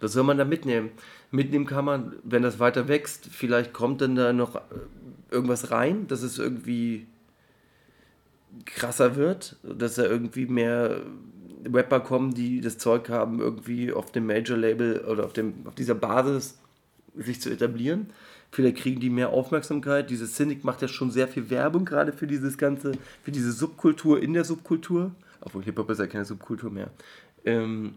Was soll man da mitnehmen? Mitnehmen kann man, wenn das weiter wächst, vielleicht kommt dann da noch äh, irgendwas rein, dass es irgendwie krasser wird, dass da irgendwie mehr Rapper kommen, die das Zeug haben, irgendwie auf dem Major-Label oder auf, dem, auf dieser Basis sich zu etablieren. Vielleicht kriegen die mehr Aufmerksamkeit. Dieses Cynic macht ja schon sehr viel Werbung gerade für dieses ganze, für diese Subkultur in der Subkultur. Obwohl Hip-Hop ist ja keine Subkultur mehr. Ähm,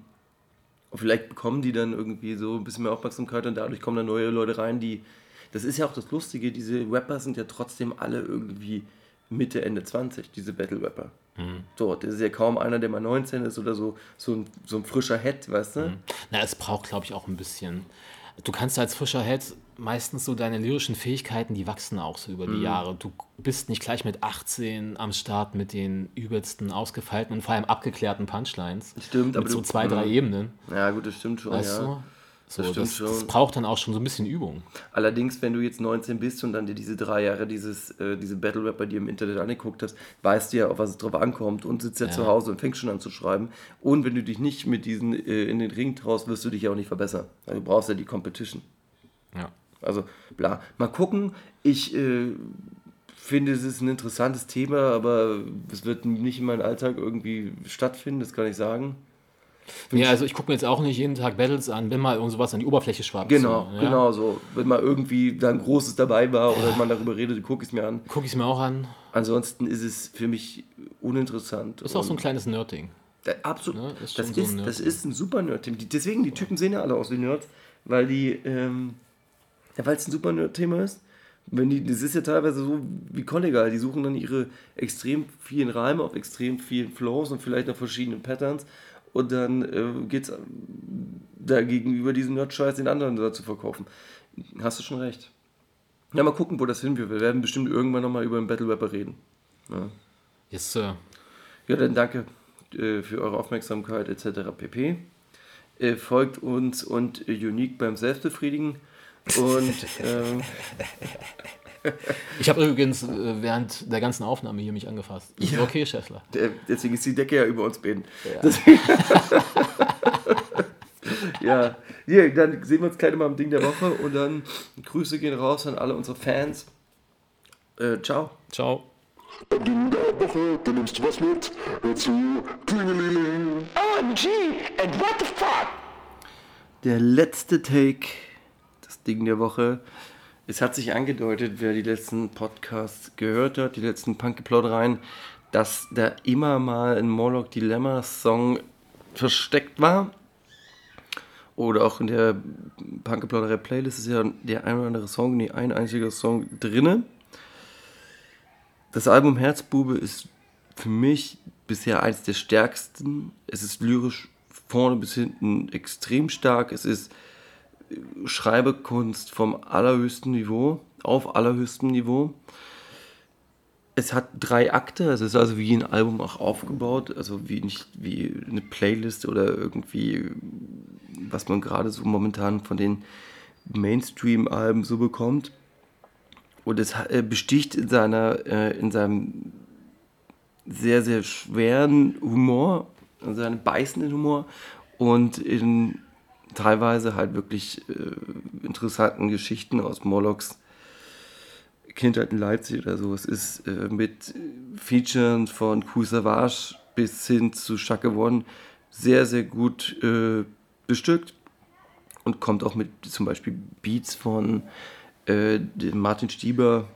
und vielleicht bekommen die dann irgendwie so ein bisschen mehr Aufmerksamkeit und dadurch kommen dann neue Leute rein, die. Das ist ja auch das Lustige, diese Rapper sind ja trotzdem alle irgendwie Mitte, Ende 20, diese Battle-Rapper. So, das ist ja kaum einer, der mal 19 ist oder so, so ein, so ein frischer Head, weißt du? Na, es braucht, glaube ich, auch ein bisschen. Du kannst als frischer Head meistens so deine lyrischen Fähigkeiten, die wachsen auch so Mhm. über die Jahre. Du bist nicht gleich mit 18 am Start mit den übelsten, ausgefeilten und vor allem abgeklärten Punchlines. Stimmt, mit aber so du- zwei, drei Mhm. Ebenen. Ja, gut, das stimmt schon, Weißt ja. du? So, Das das, das, braucht dann auch schon so ein bisschen Übung. Allerdings, wenn du jetzt 19 bist und dann dir diese drei Jahre dieses, äh, diese Battle-Rap bei dir im Internet angeguckt hast, weißt du ja, auf was es drauf ankommt und sitzt ja, zu Hause und fängst schon an zu schreiben. Und wenn du dich nicht mit diesen äh, in den Ring traust, wirst du dich ja auch nicht verbessern. Also du brauchst ja die Competition. Ja. Also, bla. Mal gucken. Ich äh, finde, es ist ein interessantes Thema, aber es wird nicht in meinem Alltag irgendwie stattfinden, das kann ich sagen. Ja, also ich gucke mir jetzt auch nicht jeden Tag Battles an, wenn mal irgend sowas an die Oberfläche schwappt. Genau, so, ja. genau so. Wenn mal irgendwie da ein großes dabei war oder man darüber redet, gucke ich es mir an. Gucke ich es mir auch an. Ansonsten ist es für mich uninteressant. Ist auch so ein kleines Nerd-Ding. Ja, absolut. Ne, ist das, so ist, das ist ein super Nerd-Thema. Die- Deswegen, die Typen sehen ja alle aus wie Nerds, weil die, ähm, ja, weil es ein super Nerd-Thema ist. Wenn die, das ist ja teilweise so wie Kollegal, die suchen dann ihre extrem vielen Reime auf extrem vielen Flows und vielleicht noch verschiedene Patterns und dann äh, geht es da gegenüber diesem Nerd-Scheiß den anderen da zu verkaufen. Hast du schon recht. Ja, mal gucken, wo das hinführt. Wir werden bestimmt irgendwann nochmal über einen Battle-Rapper reden. Ja. Yes, Sir. Ja, dann danke äh, für eure Aufmerksamkeit etc. pp. Äh, folgt uns und äh, Unique beim Selbstbefriedigen. Und ähm, Ich habe übrigens äh, während der ganzen Aufnahme hier mich angefasst. Ist Ja. Okay, Schäffler. deswegen ist die Decke ja über uns beiden. Ja. Ja, ja, dann sehen wir uns gleich mal am Ding der Woche und dann Grüße gehen raus an alle unsere Fans. Äh, ciao. Ciao. Am Ding der Woche, da nimmst du was mit. Hör zu, Klingelingeling. OMG, and what the fuck? Der letzte Take, Ding der Woche. Es hat sich angedeutet, wer die letzten Podcasts gehört hat, die letzten Punk-Geplaudereien, dass da immer mal ein Morlock Dilemma-Song versteckt war. Oder auch in der Punk-Geplauderei-Playlist ist ja der ein oder andere Song, nee, ein einziger Song drinne. Das Album Herzbube ist für mich bisher eines der stärksten. Es ist lyrisch vorne bis hinten extrem stark. Es ist Schreibekunst vom allerhöchsten Niveau, auf allerhöchstem Niveau. es hat drei Akte, es ist also wie ein Album auch aufgebaut, also wie nicht wie eine Playlist oder irgendwie, was man gerade so momentan von den Mainstream-Alben so bekommt. Und es äh, besticht in, seiner, äh, in seinem sehr, sehr schweren Humor, in seinem beißenden Humor und in teilweise halt wirklich äh, interessanten Geschichten aus Morlocks Kindheit in Leipzig oder so. Es ist äh, mit Featuren von Kool Savage bis hin zu Shaka One sehr, sehr gut äh, bestückt und kommt auch mit zum Beispiel Beats von äh, Martin Stieber,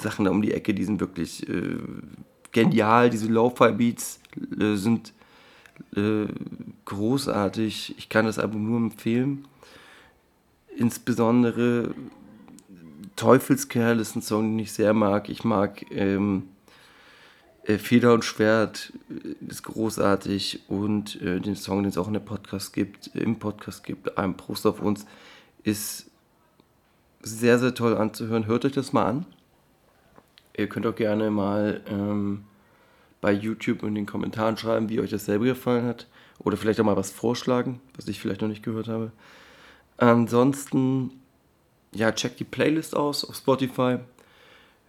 Sachen da um die Ecke, die sind wirklich äh, genial. Diese Lo-Fi-Beats äh, sind äh, großartig. Ich kann das Album nur empfehlen. Insbesondere Teufelskerl ist ein Song, den ich sehr mag. Ich mag ähm, äh, Feder und Schwert äh, ist großartig und äh, den Song, den es auch in der Podcast gibt, im Podcast gibt, ein Prost auf uns, ist sehr, sehr toll anzuhören. Hört euch das mal an. Ihr könnt auch gerne mal ähm, bei YouTube in den Kommentaren schreiben, wie euch das selber gefallen hat. Oder vielleicht auch mal was vorschlagen, was ich vielleicht noch nicht gehört habe. Ansonsten, ja, checkt die Playlist aus auf Spotify.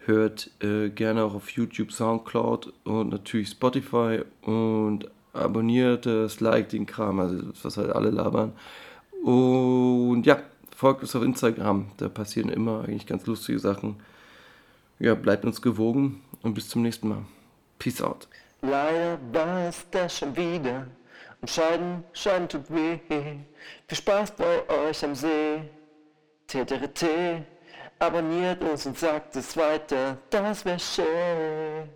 Hört äh, gerne auch auf YouTube, Soundcloud und natürlich Spotify. Und abonniert es, liked den Kram, also das, was halt alle labern. Und ja, folgt uns auf Instagram. Da passieren immer eigentlich ganz lustige Sachen. Ja, bleibt uns gewogen und bis zum nächsten Mal. Peace out. Leider war es das schon wieder. Und Scheiden, Scheiden tut weh. Viel Spaß bei euch am See. TTRT. Abonniert uns und sagt es weiter. Das wär schön.